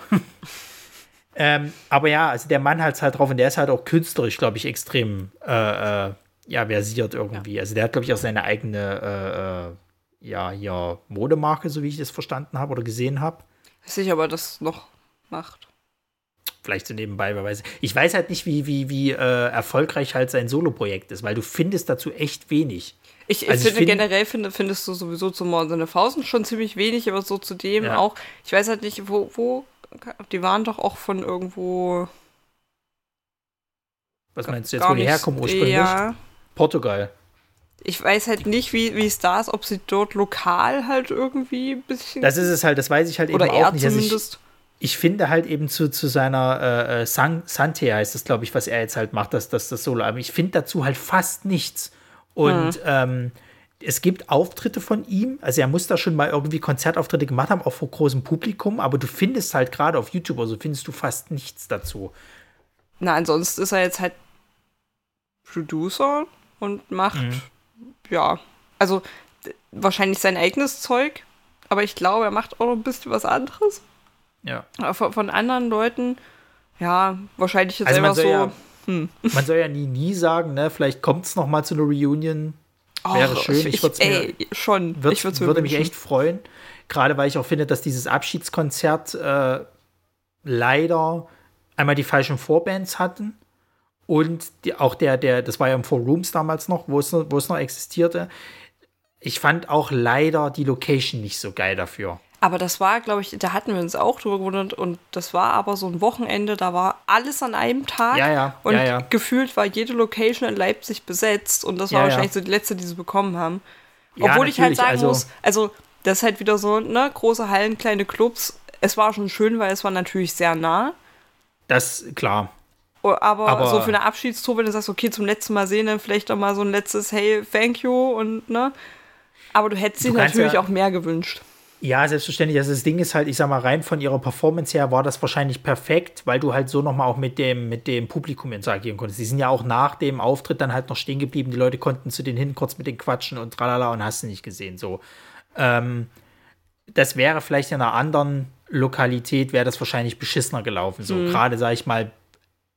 ähm, aber ja, also der Mann hat halt drauf und der ist halt auch künstlerisch, glaube ich, extrem äh, äh, ja, versiert irgendwie. Also der hat, glaube ich, auch seine eigene äh, äh, ja, ja, Modemarke, so wie ich das verstanden habe oder gesehen habe. Weiß nicht, ob er das noch macht. Vielleicht so nebenbei, wer weiß. Ich weiß halt nicht, wie, wie, wie äh, erfolgreich halt sein Solo-Projekt ist, weil du findest dazu echt wenig. Ich, ich Also ich finde find- generell finde, findest du sowieso zu Than a Thousand schon ziemlich wenig, aber so zu dem Ja. auch. Ich weiß halt nicht, wo, wo, die waren doch auch von irgendwo. Was meinst du jetzt, wo die herkommen ursprünglich? Ja. Portugal. Ich weiß halt nicht, wie wie es da ist, ob sie dort lokal halt irgendwie ein bisschen. Das ist es halt, das weiß ich halt oder eben er auch nicht. Also ich, zumindest. Ich finde halt eben zu, zu seiner äh, äh, San, Sante heißt das, glaube ich, was er jetzt halt macht, dass das, das Solo-Album. Ich finde dazu halt fast nichts. Und ähm, es gibt Auftritte von ihm, also er muss da schon mal irgendwie Konzertauftritte gemacht haben, auch vor großem Publikum, aber du findest halt gerade auf YouTube, also findest du fast nichts dazu. Na, ansonsten ist er jetzt halt Producer und macht, Mhm. ja, also wahrscheinlich sein eigenes Zeug, aber ich glaube, er macht auch noch ein bisschen was anderes. Ja. Aber von, von anderen Leuten, ja, wahrscheinlich jetzt Also man einfach soll so ja- hm. man soll ja nie, nie sagen, ne? Vielleicht kommt es noch mal zu einer Reunion. Wäre Och, schön. Ich, Ich, ich, ey, schon. würd, ich würd's mir würde mich echt freuen. Gerade weil ich auch finde, dass dieses Abschiedskonzert äh, leider einmal die falschen Vorbands hatten und die, auch der, der, das war ja im Four Rooms damals noch, wo es, noch- wo es noch existierte. Ich fand auch leider die Location nicht so geil dafür. Aber das war, glaube ich, da hatten wir uns auch drüber gewundert und das war aber so ein Wochenende, da war alles an einem Tag. Ja, ja, Und ja, ja. gefühlt war jede Location in Leipzig besetzt und das war Ja, wahrscheinlich so die letzte, die sie bekommen haben. Obwohl ich halt sagen also- muss, also das ist halt wieder so, ne, große Hallen, kleine Clubs. Es war schon schön, weil es war natürlich sehr nah. Das, klar. Aber, Aber- so für eine Abschiedstour, wenn du sagst, okay, zum letzten Mal sehen, dann vielleicht doch mal so ein letztes Hey, thank you und ne. Aber du hättest Du dir natürlich auch mehr gewünscht. Ja, selbstverständlich. Also das Ding ist halt, ich sag mal, rein von ihrer Performance her war das wahrscheinlich perfekt, weil du halt so nochmal auch mit dem, mit dem Publikum interagieren konntest. Die sind ja auch nach dem Auftritt dann halt noch stehen geblieben. Die Leute konnten zu denen hin, kurz mit denen quatschen und tralala und hast du nicht gesehen. So. Ähm, das wäre vielleicht in einer anderen Lokalität, wäre das wahrscheinlich beschissener gelaufen. So, gerade sag ich mal,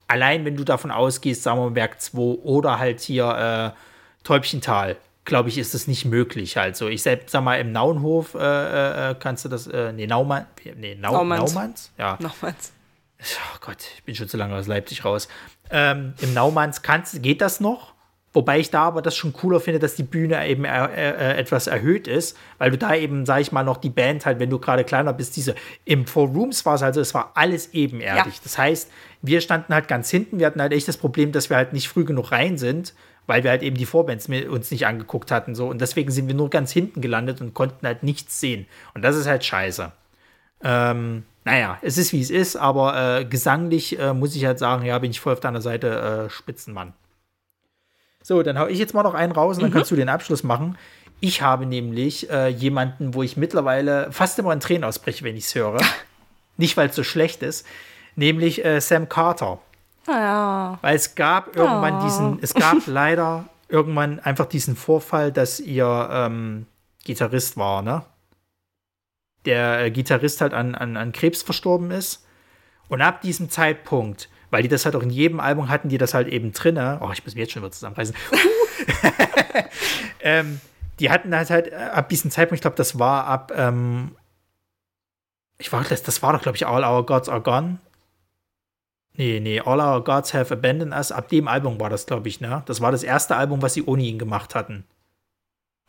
allein wenn du davon ausgehst, sagen wir Berg 2 oder halt hier äh, Täubchental, glaube ich, ist das nicht möglich halt so. Ich selbst sag mal, im Nauenhof äh, äh, kannst du das, äh, nee, Naumann, nee, Nau, Naumanns. Naumanns? Ja. Nochmals. Oh Gott, ich bin schon zu lange aus Leipzig raus. Ähm, Im Naumanns kannst, geht das noch? Wobei ich da aber das schon cooler finde, dass die Bühne eben äh, äh, etwas erhöht ist, weil du da eben, sag ich mal, noch die Band halt, wenn du gerade kleiner bist, diese im Four Rooms war es also, es war alles ebenerdig. Ja. Das heißt, wir standen halt ganz hinten, wir hatten halt echt das Problem, dass wir halt nicht früh genug rein sind, weil wir halt eben die Vorbands uns nicht angeguckt hatten. So. Und deswegen sind wir nur ganz hinten gelandet und konnten halt nichts sehen. Und das ist halt scheiße. Ähm, naja, es ist wie es ist, aber äh, gesanglich äh, muss ich halt sagen, ja, bin ich voll auf deiner Seite äh, Spitzenmann. So, dann hau ich jetzt mal noch einen raus und dann kannst du den Abschluss machen. Ich habe nämlich äh, jemanden, wo ich mittlerweile fast immer in Tränen ausbreche, wenn ich es höre. Nicht, weil es so schlecht ist, nämlich äh, Sam Carter. Naja. Weil es gab irgendwann Oh. diesen, es gab leider irgendwann einfach diesen Vorfall, dass ihr ähm, Gitarrist war, ne? Der äh, Gitarrist halt an, an, an Krebs verstorben ist. Und ab diesem Zeitpunkt, weil die das halt auch in jedem Album hatten, die das halt eben drinne, oh, ich muss mich jetzt schon wieder zusammenreißen. ähm, die hatten halt halt ab diesem Zeitpunkt, ich glaube, das war ab, ähm, ich war, das, das war doch, glaube ich, All Our Gods Are Gone. Nee, nee, All Our Gods Have Abandoned Us. Ab dem Album war das, glaube ich, ne? Das war das erste Album, was sie ohne ihn gemacht hatten.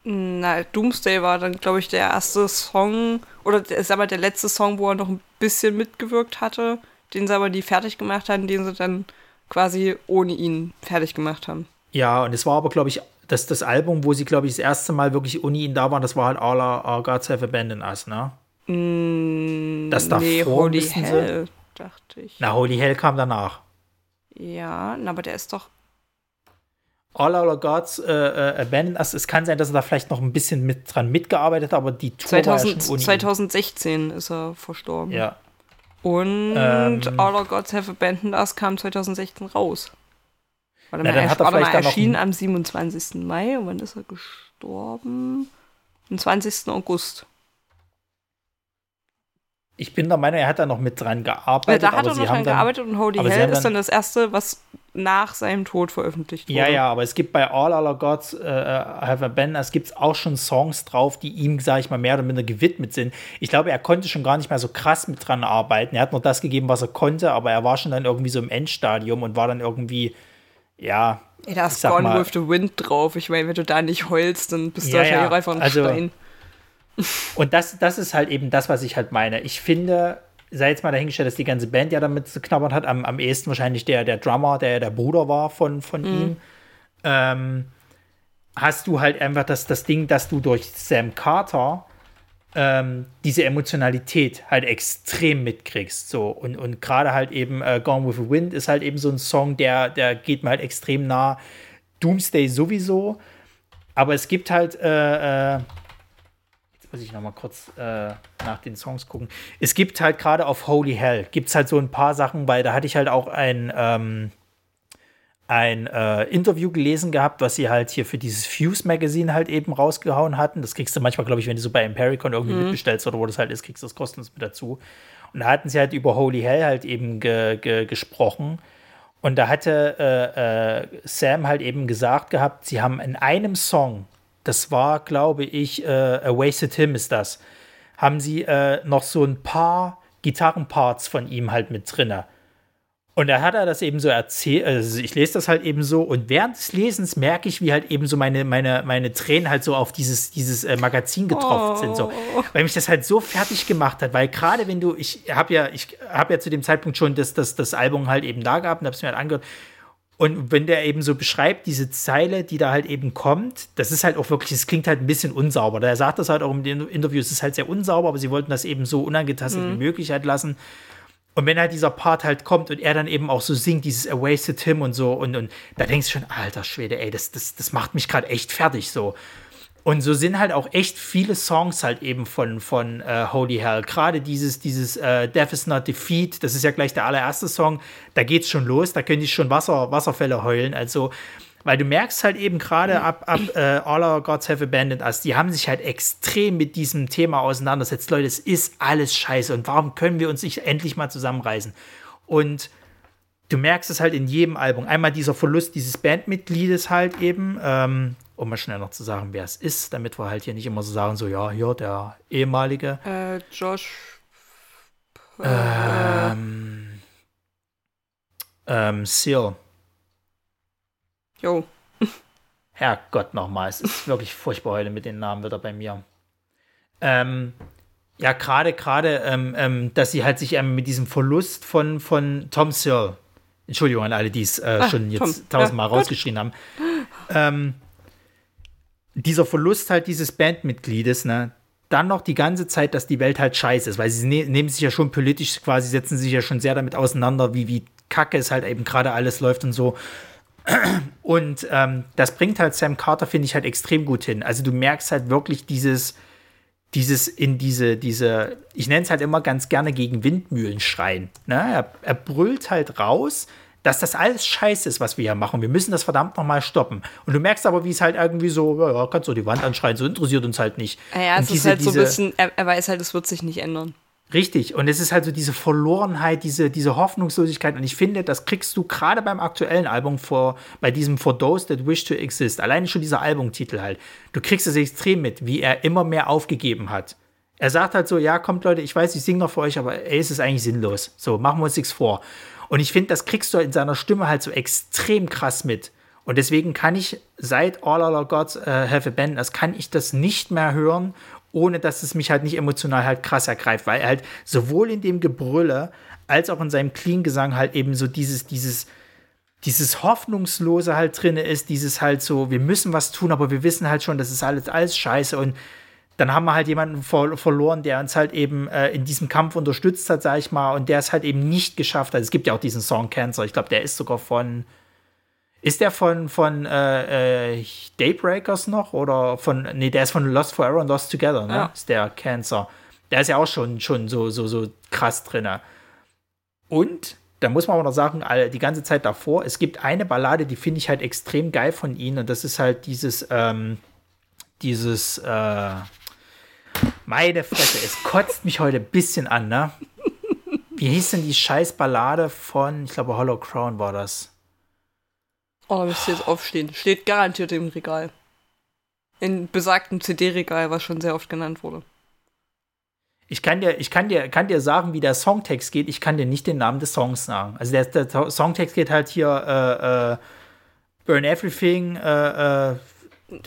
Na, Doomsday war dann, glaube ich, der erste Song, oder der, sag mal, der letzte Song, wo er noch ein bisschen mitgewirkt hatte, den sie aber nie fertig gemacht haben, den sie dann quasi ohne ihn fertig gemacht haben. Ja, und es war aber, glaube ich, das, das Album, wo sie, glaube ich, das erste Mal wirklich ohne ihn da waren, das war halt All Our, Our Gods Have Abandoned Us, ne? Mm, Das davor nee, Holy müssten sie- Hell, dachte ich. Na, Holy Hell kam danach. Ja, na, aber der ist doch. All Our Gods äh, äh, Abandoned Us, es kann sein, dass er da vielleicht noch ein bisschen mit dran mitgearbeitet hat, aber die Tour war ja 2000, schon ohne ihn. 2016 ist er verstorben. Ja, Und Ähm. All Our Gods Have Abandoned Us kam 2016 raus. Warte Na, mal, dann er, hat er mal, vielleicht dann noch erschien am 27. Mai und wann ist er gestorben? Am 20. August. Ich bin der Meinung, er hat da noch mit dran gearbeitet. da hat er noch dran gearbeitet und Holy Hell ist dann- das erste, was nach seinem Tod veröffentlicht wurde. Ja, ja, aber es gibt bei All Our Gods äh, Have Abandoned Us gibt es auch schon Songs drauf, die ihm, sage ich mal, mehr oder minder gewidmet sind. Ich glaube, er konnte schon gar nicht mehr so krass mit dran arbeiten. Er hat nur das gegeben, was er konnte, aber er war schon dann irgendwie so im Endstadium und war dann irgendwie, ja. Ey, da ist Gone mal- with the Wind drauf. Ich meine, wenn du da nicht heulst, dann bist du Ja, wahrscheinlich ja, auch einfach ein also- Stein. Und das, das ist halt eben das, was ich halt meine. Ich finde, sei jetzt mal dahingestellt, dass die ganze Band ja damit zu knabbern hat, am, am ehesten wahrscheinlich der, der Drummer, der ja der Bruder war von, von ihm. Ähm, hast du halt einfach das, das Ding, dass du durch Sam Carter ähm, diese Emotionalität halt extrem mitkriegst. So. Und, und gerade halt eben äh, Gone with the Wind ist halt eben so ein Song, der, der geht mir halt extrem nah. Doomsday sowieso. Aber es gibt halt, äh, äh, jetzt muss ich noch mal kurz äh, nach den Songs gucken. Es gibt halt gerade auf Holy Hell, gibt es halt so ein paar Sachen, weil da hatte ich halt auch ein, ähm, ein äh, Interview gelesen gehabt, was sie halt hier für dieses Fuse Magazine halt eben rausgehauen hatten. Das kriegst du manchmal, glaube ich, wenn du so bei Impericon irgendwie mitbestellst oder wo das halt ist, kriegst du das kostenlos mit dazu. Und da hatten sie halt über Holy Hell halt eben ge ge gesprochen. Und da hatte äh, äh, Sam halt eben gesagt gehabt, sie haben in einem Song, das war, glaube ich, äh, A Wasted Him ist das, haben sie äh, noch so ein paar Gitarrenparts von ihm halt mit drinne. Und da hat er das eben so erzählt, also ich lese das halt eben so und während des Lesens merke ich, wie halt eben so meine, meine, meine Tränen halt so auf dieses, dieses äh, Magazin getroffen oh. sind, so. Oh. Weil mich das halt so fertig gemacht hat, weil gerade wenn du, ich habe ja, ich habe ja zu dem Zeitpunkt schon das, das, das Album halt eben da gehabt und habe es mir halt angehört. Und wenn der eben so beschreibt, diese Zeile, die da halt eben kommt, das ist halt auch wirklich, es klingt halt ein bisschen unsauber. Er sagt das halt auch im Interview, es ist halt sehr unsauber, aber sie wollten das eben so unangetastet mhm. wie möglich halt lassen. Und wenn halt dieser Part halt kommt und er dann eben auch so singt, dieses A Wasted Him und so, und, und da denkst du schon, alter Schwede, ey, das, das, das macht mich gerade echt fertig so. Und so sind halt auch echt viele Songs halt eben von, von äh, Holy Hell. Gerade dieses, dieses äh, Death is not Defeat, das ist ja gleich der allererste Song, da geht's schon los, da können die schon Wasser, Wasserfälle heulen. Also weil du merkst halt eben gerade ab, ab äh, All Our Gods Have Abandoned Us, die haben sich halt extrem mit diesem Thema auseinandergesetzt. Leute, es ist alles scheiße und warum können wir uns nicht endlich mal zusammenreißen? Und du merkst es halt in jedem Album. Einmal dieser Verlust dieses Bandmitgliedes halt eben, ähm, um mal schnell noch zu sagen, wer es ist, damit wir halt hier nicht immer so sagen, so ja, hier der ehemalige. Äh, Josh. Ähm, ähm, Seal. Jo. Herrgott nochmal, es ist wirklich furchtbar heute mit den Namen wieder bei mir. Ähm, ja, gerade, gerade, ähm, ähm, dass sie halt sich ähm, mit diesem Verlust von, von Tom Searle, Entschuldigung an alle, die es äh, ah, schon jetzt tausendmal ja, rausgeschrien haben, ähm, dieser Verlust halt dieses Bandmitgliedes, ne, dann noch die ganze Zeit, dass die Welt halt scheiße ist, weil sie ne nehmen sich ja schon politisch quasi, setzen sich ja schon sehr damit auseinander, wie, wie kacke es halt eben gerade alles läuft und so. Und ähm, das bringt halt Sam Carter, finde ich, halt extrem gut hin. Also du merkst halt wirklich dieses, dieses in diese, diese, ich nenne es halt immer ganz gerne gegen Windmühlen schreien. Ne? Er, er brüllt halt raus, dass das alles scheiße ist, was wir hier machen. Wir müssen das verdammt nochmal stoppen. Und du merkst aber, wie es halt irgendwie so, ja, ja kannst du die Wand anschreien, so interessiert uns halt nicht. Ja, es diese, ist halt so ein bisschen, er, er weiß halt, es wird sich nicht ändern. Richtig. Und es ist halt so diese Verlorenheit, diese, diese Hoffnungslosigkeit. Und ich finde, das kriegst du gerade beim aktuellen Album vor, bei diesem For Those That Wish to Exist. Alleine schon dieser Albumtitel halt. Du kriegst es extrem mit, wie er immer mehr aufgegeben hat. Er sagt halt so, ja, kommt Leute, ich weiß, ich singe noch für euch, aber ey, es ist eigentlich sinnlos. So, machen wir uns nichts vor. Und ich finde, das kriegst du in seiner Stimme halt so extrem krass mit. Und deswegen kann ich seit All Our Gods uh, Have a Band, das kann ich das nicht mehr hören ohne dass es mich halt nicht emotional halt krass ergreift, weil er halt sowohl in dem Gebrülle als auch in seinem Clean-Gesang halt eben so dieses, dieses, dieses Hoffnungslose halt drin ist, dieses halt so, wir müssen was tun, aber wir wissen halt schon, das ist alles, alles scheiße und dann haben wir halt jemanden ver verloren, der uns halt eben äh, in diesem Kampf unterstützt hat, sag ich mal, und der es halt eben nicht geschafft hat. Es gibt ja auch diesen Song Cancer, ich glaube, der ist sogar von, ist der von, von äh, äh, Daybreakers noch? Oder von. Nee, der ist von Lost Forever und Lost Together, ne? Ja. Ist der Cancer. Der ist ja auch schon, schon so, so, so krass drin. Und da muss man aber noch sagen, die ganze Zeit davor, es gibt eine Ballade, die finde ich halt extrem geil von ihnen. Und das ist halt dieses, ähm, dieses, äh, meine Fresse, es kotzt mich heute ein bisschen an, ne? Wie hieß denn die scheiß Ballade von, ich glaube, Hollow Crown war das? Oh, da müsste jetzt aufstehen. Steht garantiert im Regal. In besagtem CD-Regal, was schon sehr oft genannt wurde. Ich kann dir, ich kann dir, kann dir sagen, wie der Songtext geht. Ich kann dir nicht den Namen des Songs sagen. Also der, der Songtext geht halt hier äh, äh, Burn Everything. Äh, äh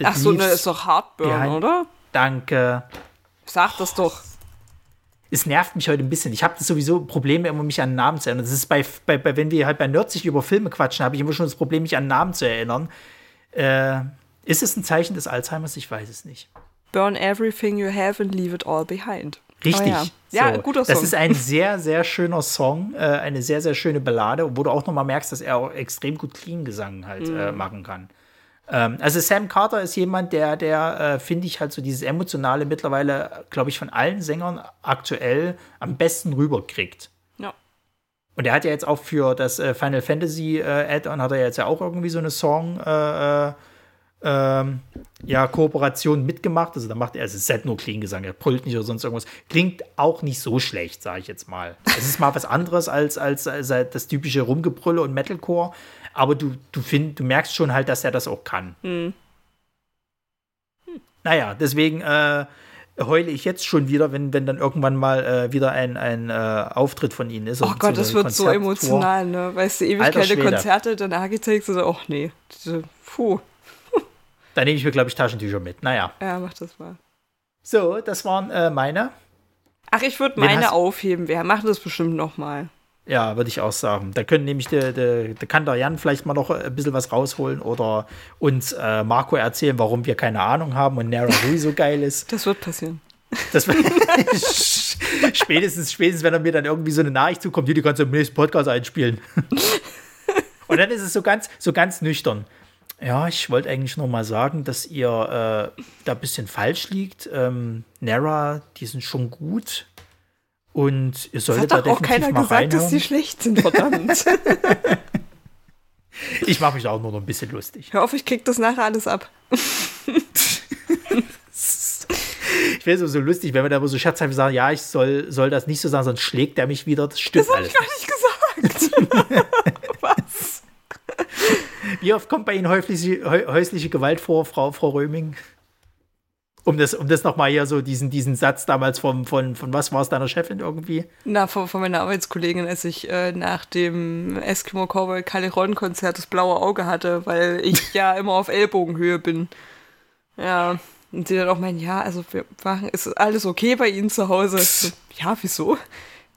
Ach so, ne, ist doch Heartburn, behind. oder? Danke. Sag das doch es nervt mich heute ein bisschen. Ich habe sowieso Probleme, immer mich an Namen zu erinnern. Das ist bei, bei, bei wenn wir halt bei Nerdsich über Filme quatschen, habe ich immer schon das Problem, mich an Namen zu erinnern. Äh, ist es ein Zeichen des Alzheimers? Ich weiß es nicht. Burn everything you have and leave it all behind. Richtig. Oh ja, so. ja guter Song. Das ist ein sehr, sehr schöner Song, äh, eine sehr, sehr schöne Ballade, wo du auch nochmal merkst, dass er auch extrem gut Clean-Gesang halt mm. äh, machen kann. Ähm, also Sam Carter ist jemand, der, der äh, finde ich halt so dieses emotionale mittlerweile, glaube ich, von allen Sängern aktuell am besten rüberkriegt. Ja. Und er hat ja jetzt auch für das äh, Final Fantasy äh, Add-on hat er jetzt ja auch irgendwie so eine Song äh, äh, ähm, ja, Kooperation mitgemacht. Also da macht er, es ist halt nur Klingengesang, er brüllt nicht oder sonst irgendwas. Klingt auch nicht so schlecht, sage ich jetzt mal. Es ist mal was anderes als, als, als das typische Rumgebrülle und Metalcore. Aber du, du, find, du merkst schon halt, dass er das auch kann. Hm. Naja, deswegen äh, heule ich jetzt schon wieder, wenn, wenn dann irgendwann mal äh, wieder ein, ein äh, Auftritt von ihnen ist. Oh Gott, das wird so emotional, ne? Weißt du, ewig keine Konzerte, dann Architects oder, ach nee, puh. Da nehme ich mir, glaube ich, Taschentücher mit. Naja. Ja, mach das mal. So, das waren äh, meine. Ach, ich würde meine aufheben. Wir machen das bestimmt noch mal. Ja, würde ich auch sagen. Da können nämlich der, der, der kann der Jan vielleicht mal noch ein bisschen was rausholen oder uns äh, Marco erzählen, warum wir keine Ahnung haben und Nara Rui so geil ist. Das wird passieren. Das wird spätestens, spätestens, wenn er mir dann irgendwie so eine Nachricht zukommt, die kannst du im nächsten Podcast einspielen. und dann ist es so ganz, so ganz nüchtern. Ja, ich wollte eigentlich noch mal sagen, dass ihr äh, da ein bisschen falsch liegt. Ähm, Nara, die sind schon gut. Und ihr solltet da definitiv auch keiner gesagt, reinhören. dass die schlecht sind, verdammt. ich mache mich auch nur noch ein bisschen lustig. Hör auf, ich krieg das nachher alles ab. ich wäre so, so lustig, wenn wir da so scherzhaft sagen, ja, ich soll, soll das nicht so sagen, sonst schlägt er mich wieder. Das stimmt das. Das habe ich gar nicht gesagt. Was? Wie oft kommt bei Ihnen häusliche, häusliche Gewalt vor, Frau, Frau Röming? Um das, um das nochmal hier so diesen, diesen Satz damals vom, von, von was war es deiner Chefin irgendwie? Na, von, von meiner Arbeitskollegin, als ich äh, nach dem Eskimo Cowboy Caliron Konzert das blaue Auge hatte, weil ich ja immer auf Ellbogenhöhe bin. Ja, und sie dann auch meinen, ja, also wir machen, ist alles okay bei Ihnen zu Hause? So, ja, wieso?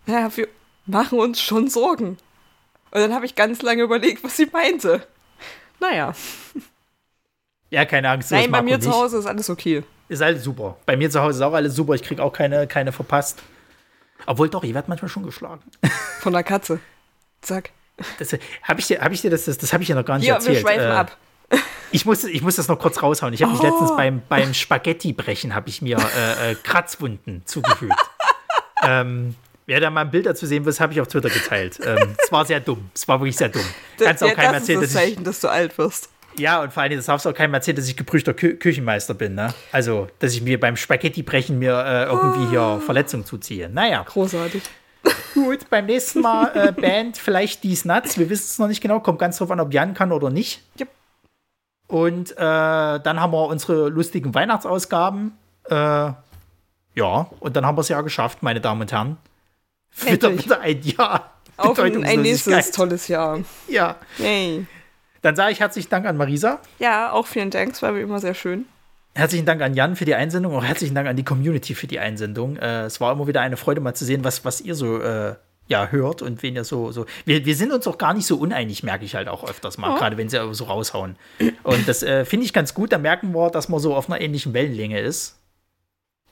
Naja, wir machen uns schon Sorgen. Und dann habe ich ganz lange überlegt, was sie meinte. Naja. Ja, keine Angst. Nein, bei mir zu Hause ist alles okay. Ist alles super. Bei mir zu Hause ist auch alles super. Ich kriege auch keine, keine verpasst. Obwohl doch, ich werde manchmal schon geschlagen. Von der Katze. Zack. Habe ich dir, hab ich dir das, das, das habe ich dir noch gar nicht Hier, erzählt. Wir schweifen äh, ab. Ich muss, ich muss das noch kurz raushauen. Ich habe oh. mich letztens beim, beim Spaghetti-Brechen habe ich mir äh, äh, Kratzwunden zugefügt. ähm, Wer da mal ein Bild dazu sehen will, habe ich auf Twitter geteilt. ähm, es war sehr dumm. Es war wirklich sehr dumm. Kannst auch keinem erzählen, das Zeichen, dass, dass du alt wirst. Ja, und vor allem, das darfst du auch keinem erzählen, dass ich geprüfter Kü Küchenmeister bin. Ne? Also, dass ich mir beim Spaghetti-Brechen mir äh, irgendwie hier ah. Verletzungen zuziehe. Naja. Großartig. Gut, beim nächsten Mal äh, Band vielleicht dies Nuts. Wir wissen es noch nicht genau. Kommt ganz drauf an, ob Jan kann oder nicht. Yep. Und äh, dann haben wir unsere lustigen Weihnachtsausgaben. Äh, ja, und dann haben wir es ja geschafft, meine Damen und Herren. Wieder, wieder ein Jahr. Auf ein, ein nächstes tolles Jahr. Ja. Yay. Dann sage ich herzlichen Dank an Marisa. Ja, auch vielen Dank. Es war wie immer sehr schön. Herzlichen Dank an Jan für die Einsendung, auch herzlichen Dank an die Community für die Einsendung. Äh, es war immer wieder eine Freude, mal zu sehen, was, was ihr so äh, ja, hört und wen ihr so. so. Wir, wir sind uns auch gar nicht so uneinig, merke ich halt auch öfters mal, oh. gerade wenn sie so raushauen. Und das äh, finde ich ganz gut. Da merken wir, dass man so auf einer ähnlichen Wellenlänge ist.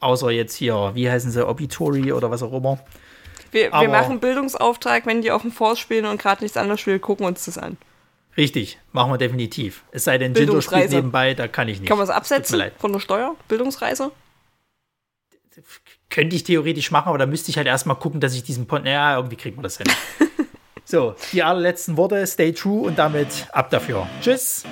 Außer jetzt hier, wie heißen sie, Obituary oder was auch immer. Wir, wir machen Bildungsauftrag, wenn die auf dem Force spielen und gerade nichts anderes spielen, gucken uns das an. Richtig, machen wir definitiv. Es sei denn, Jindo spielt nebenbei, da kann ich nicht. Kann man es absetzen von der Steuer? Bildungsreise? Könnte ich theoretisch machen, aber da müsste ich halt erstmal gucken, dass ich diesen Pont. Ja, irgendwie kriegen wir das hin. so, die allerletzten Worte, stay true und damit ab dafür. Tschüss.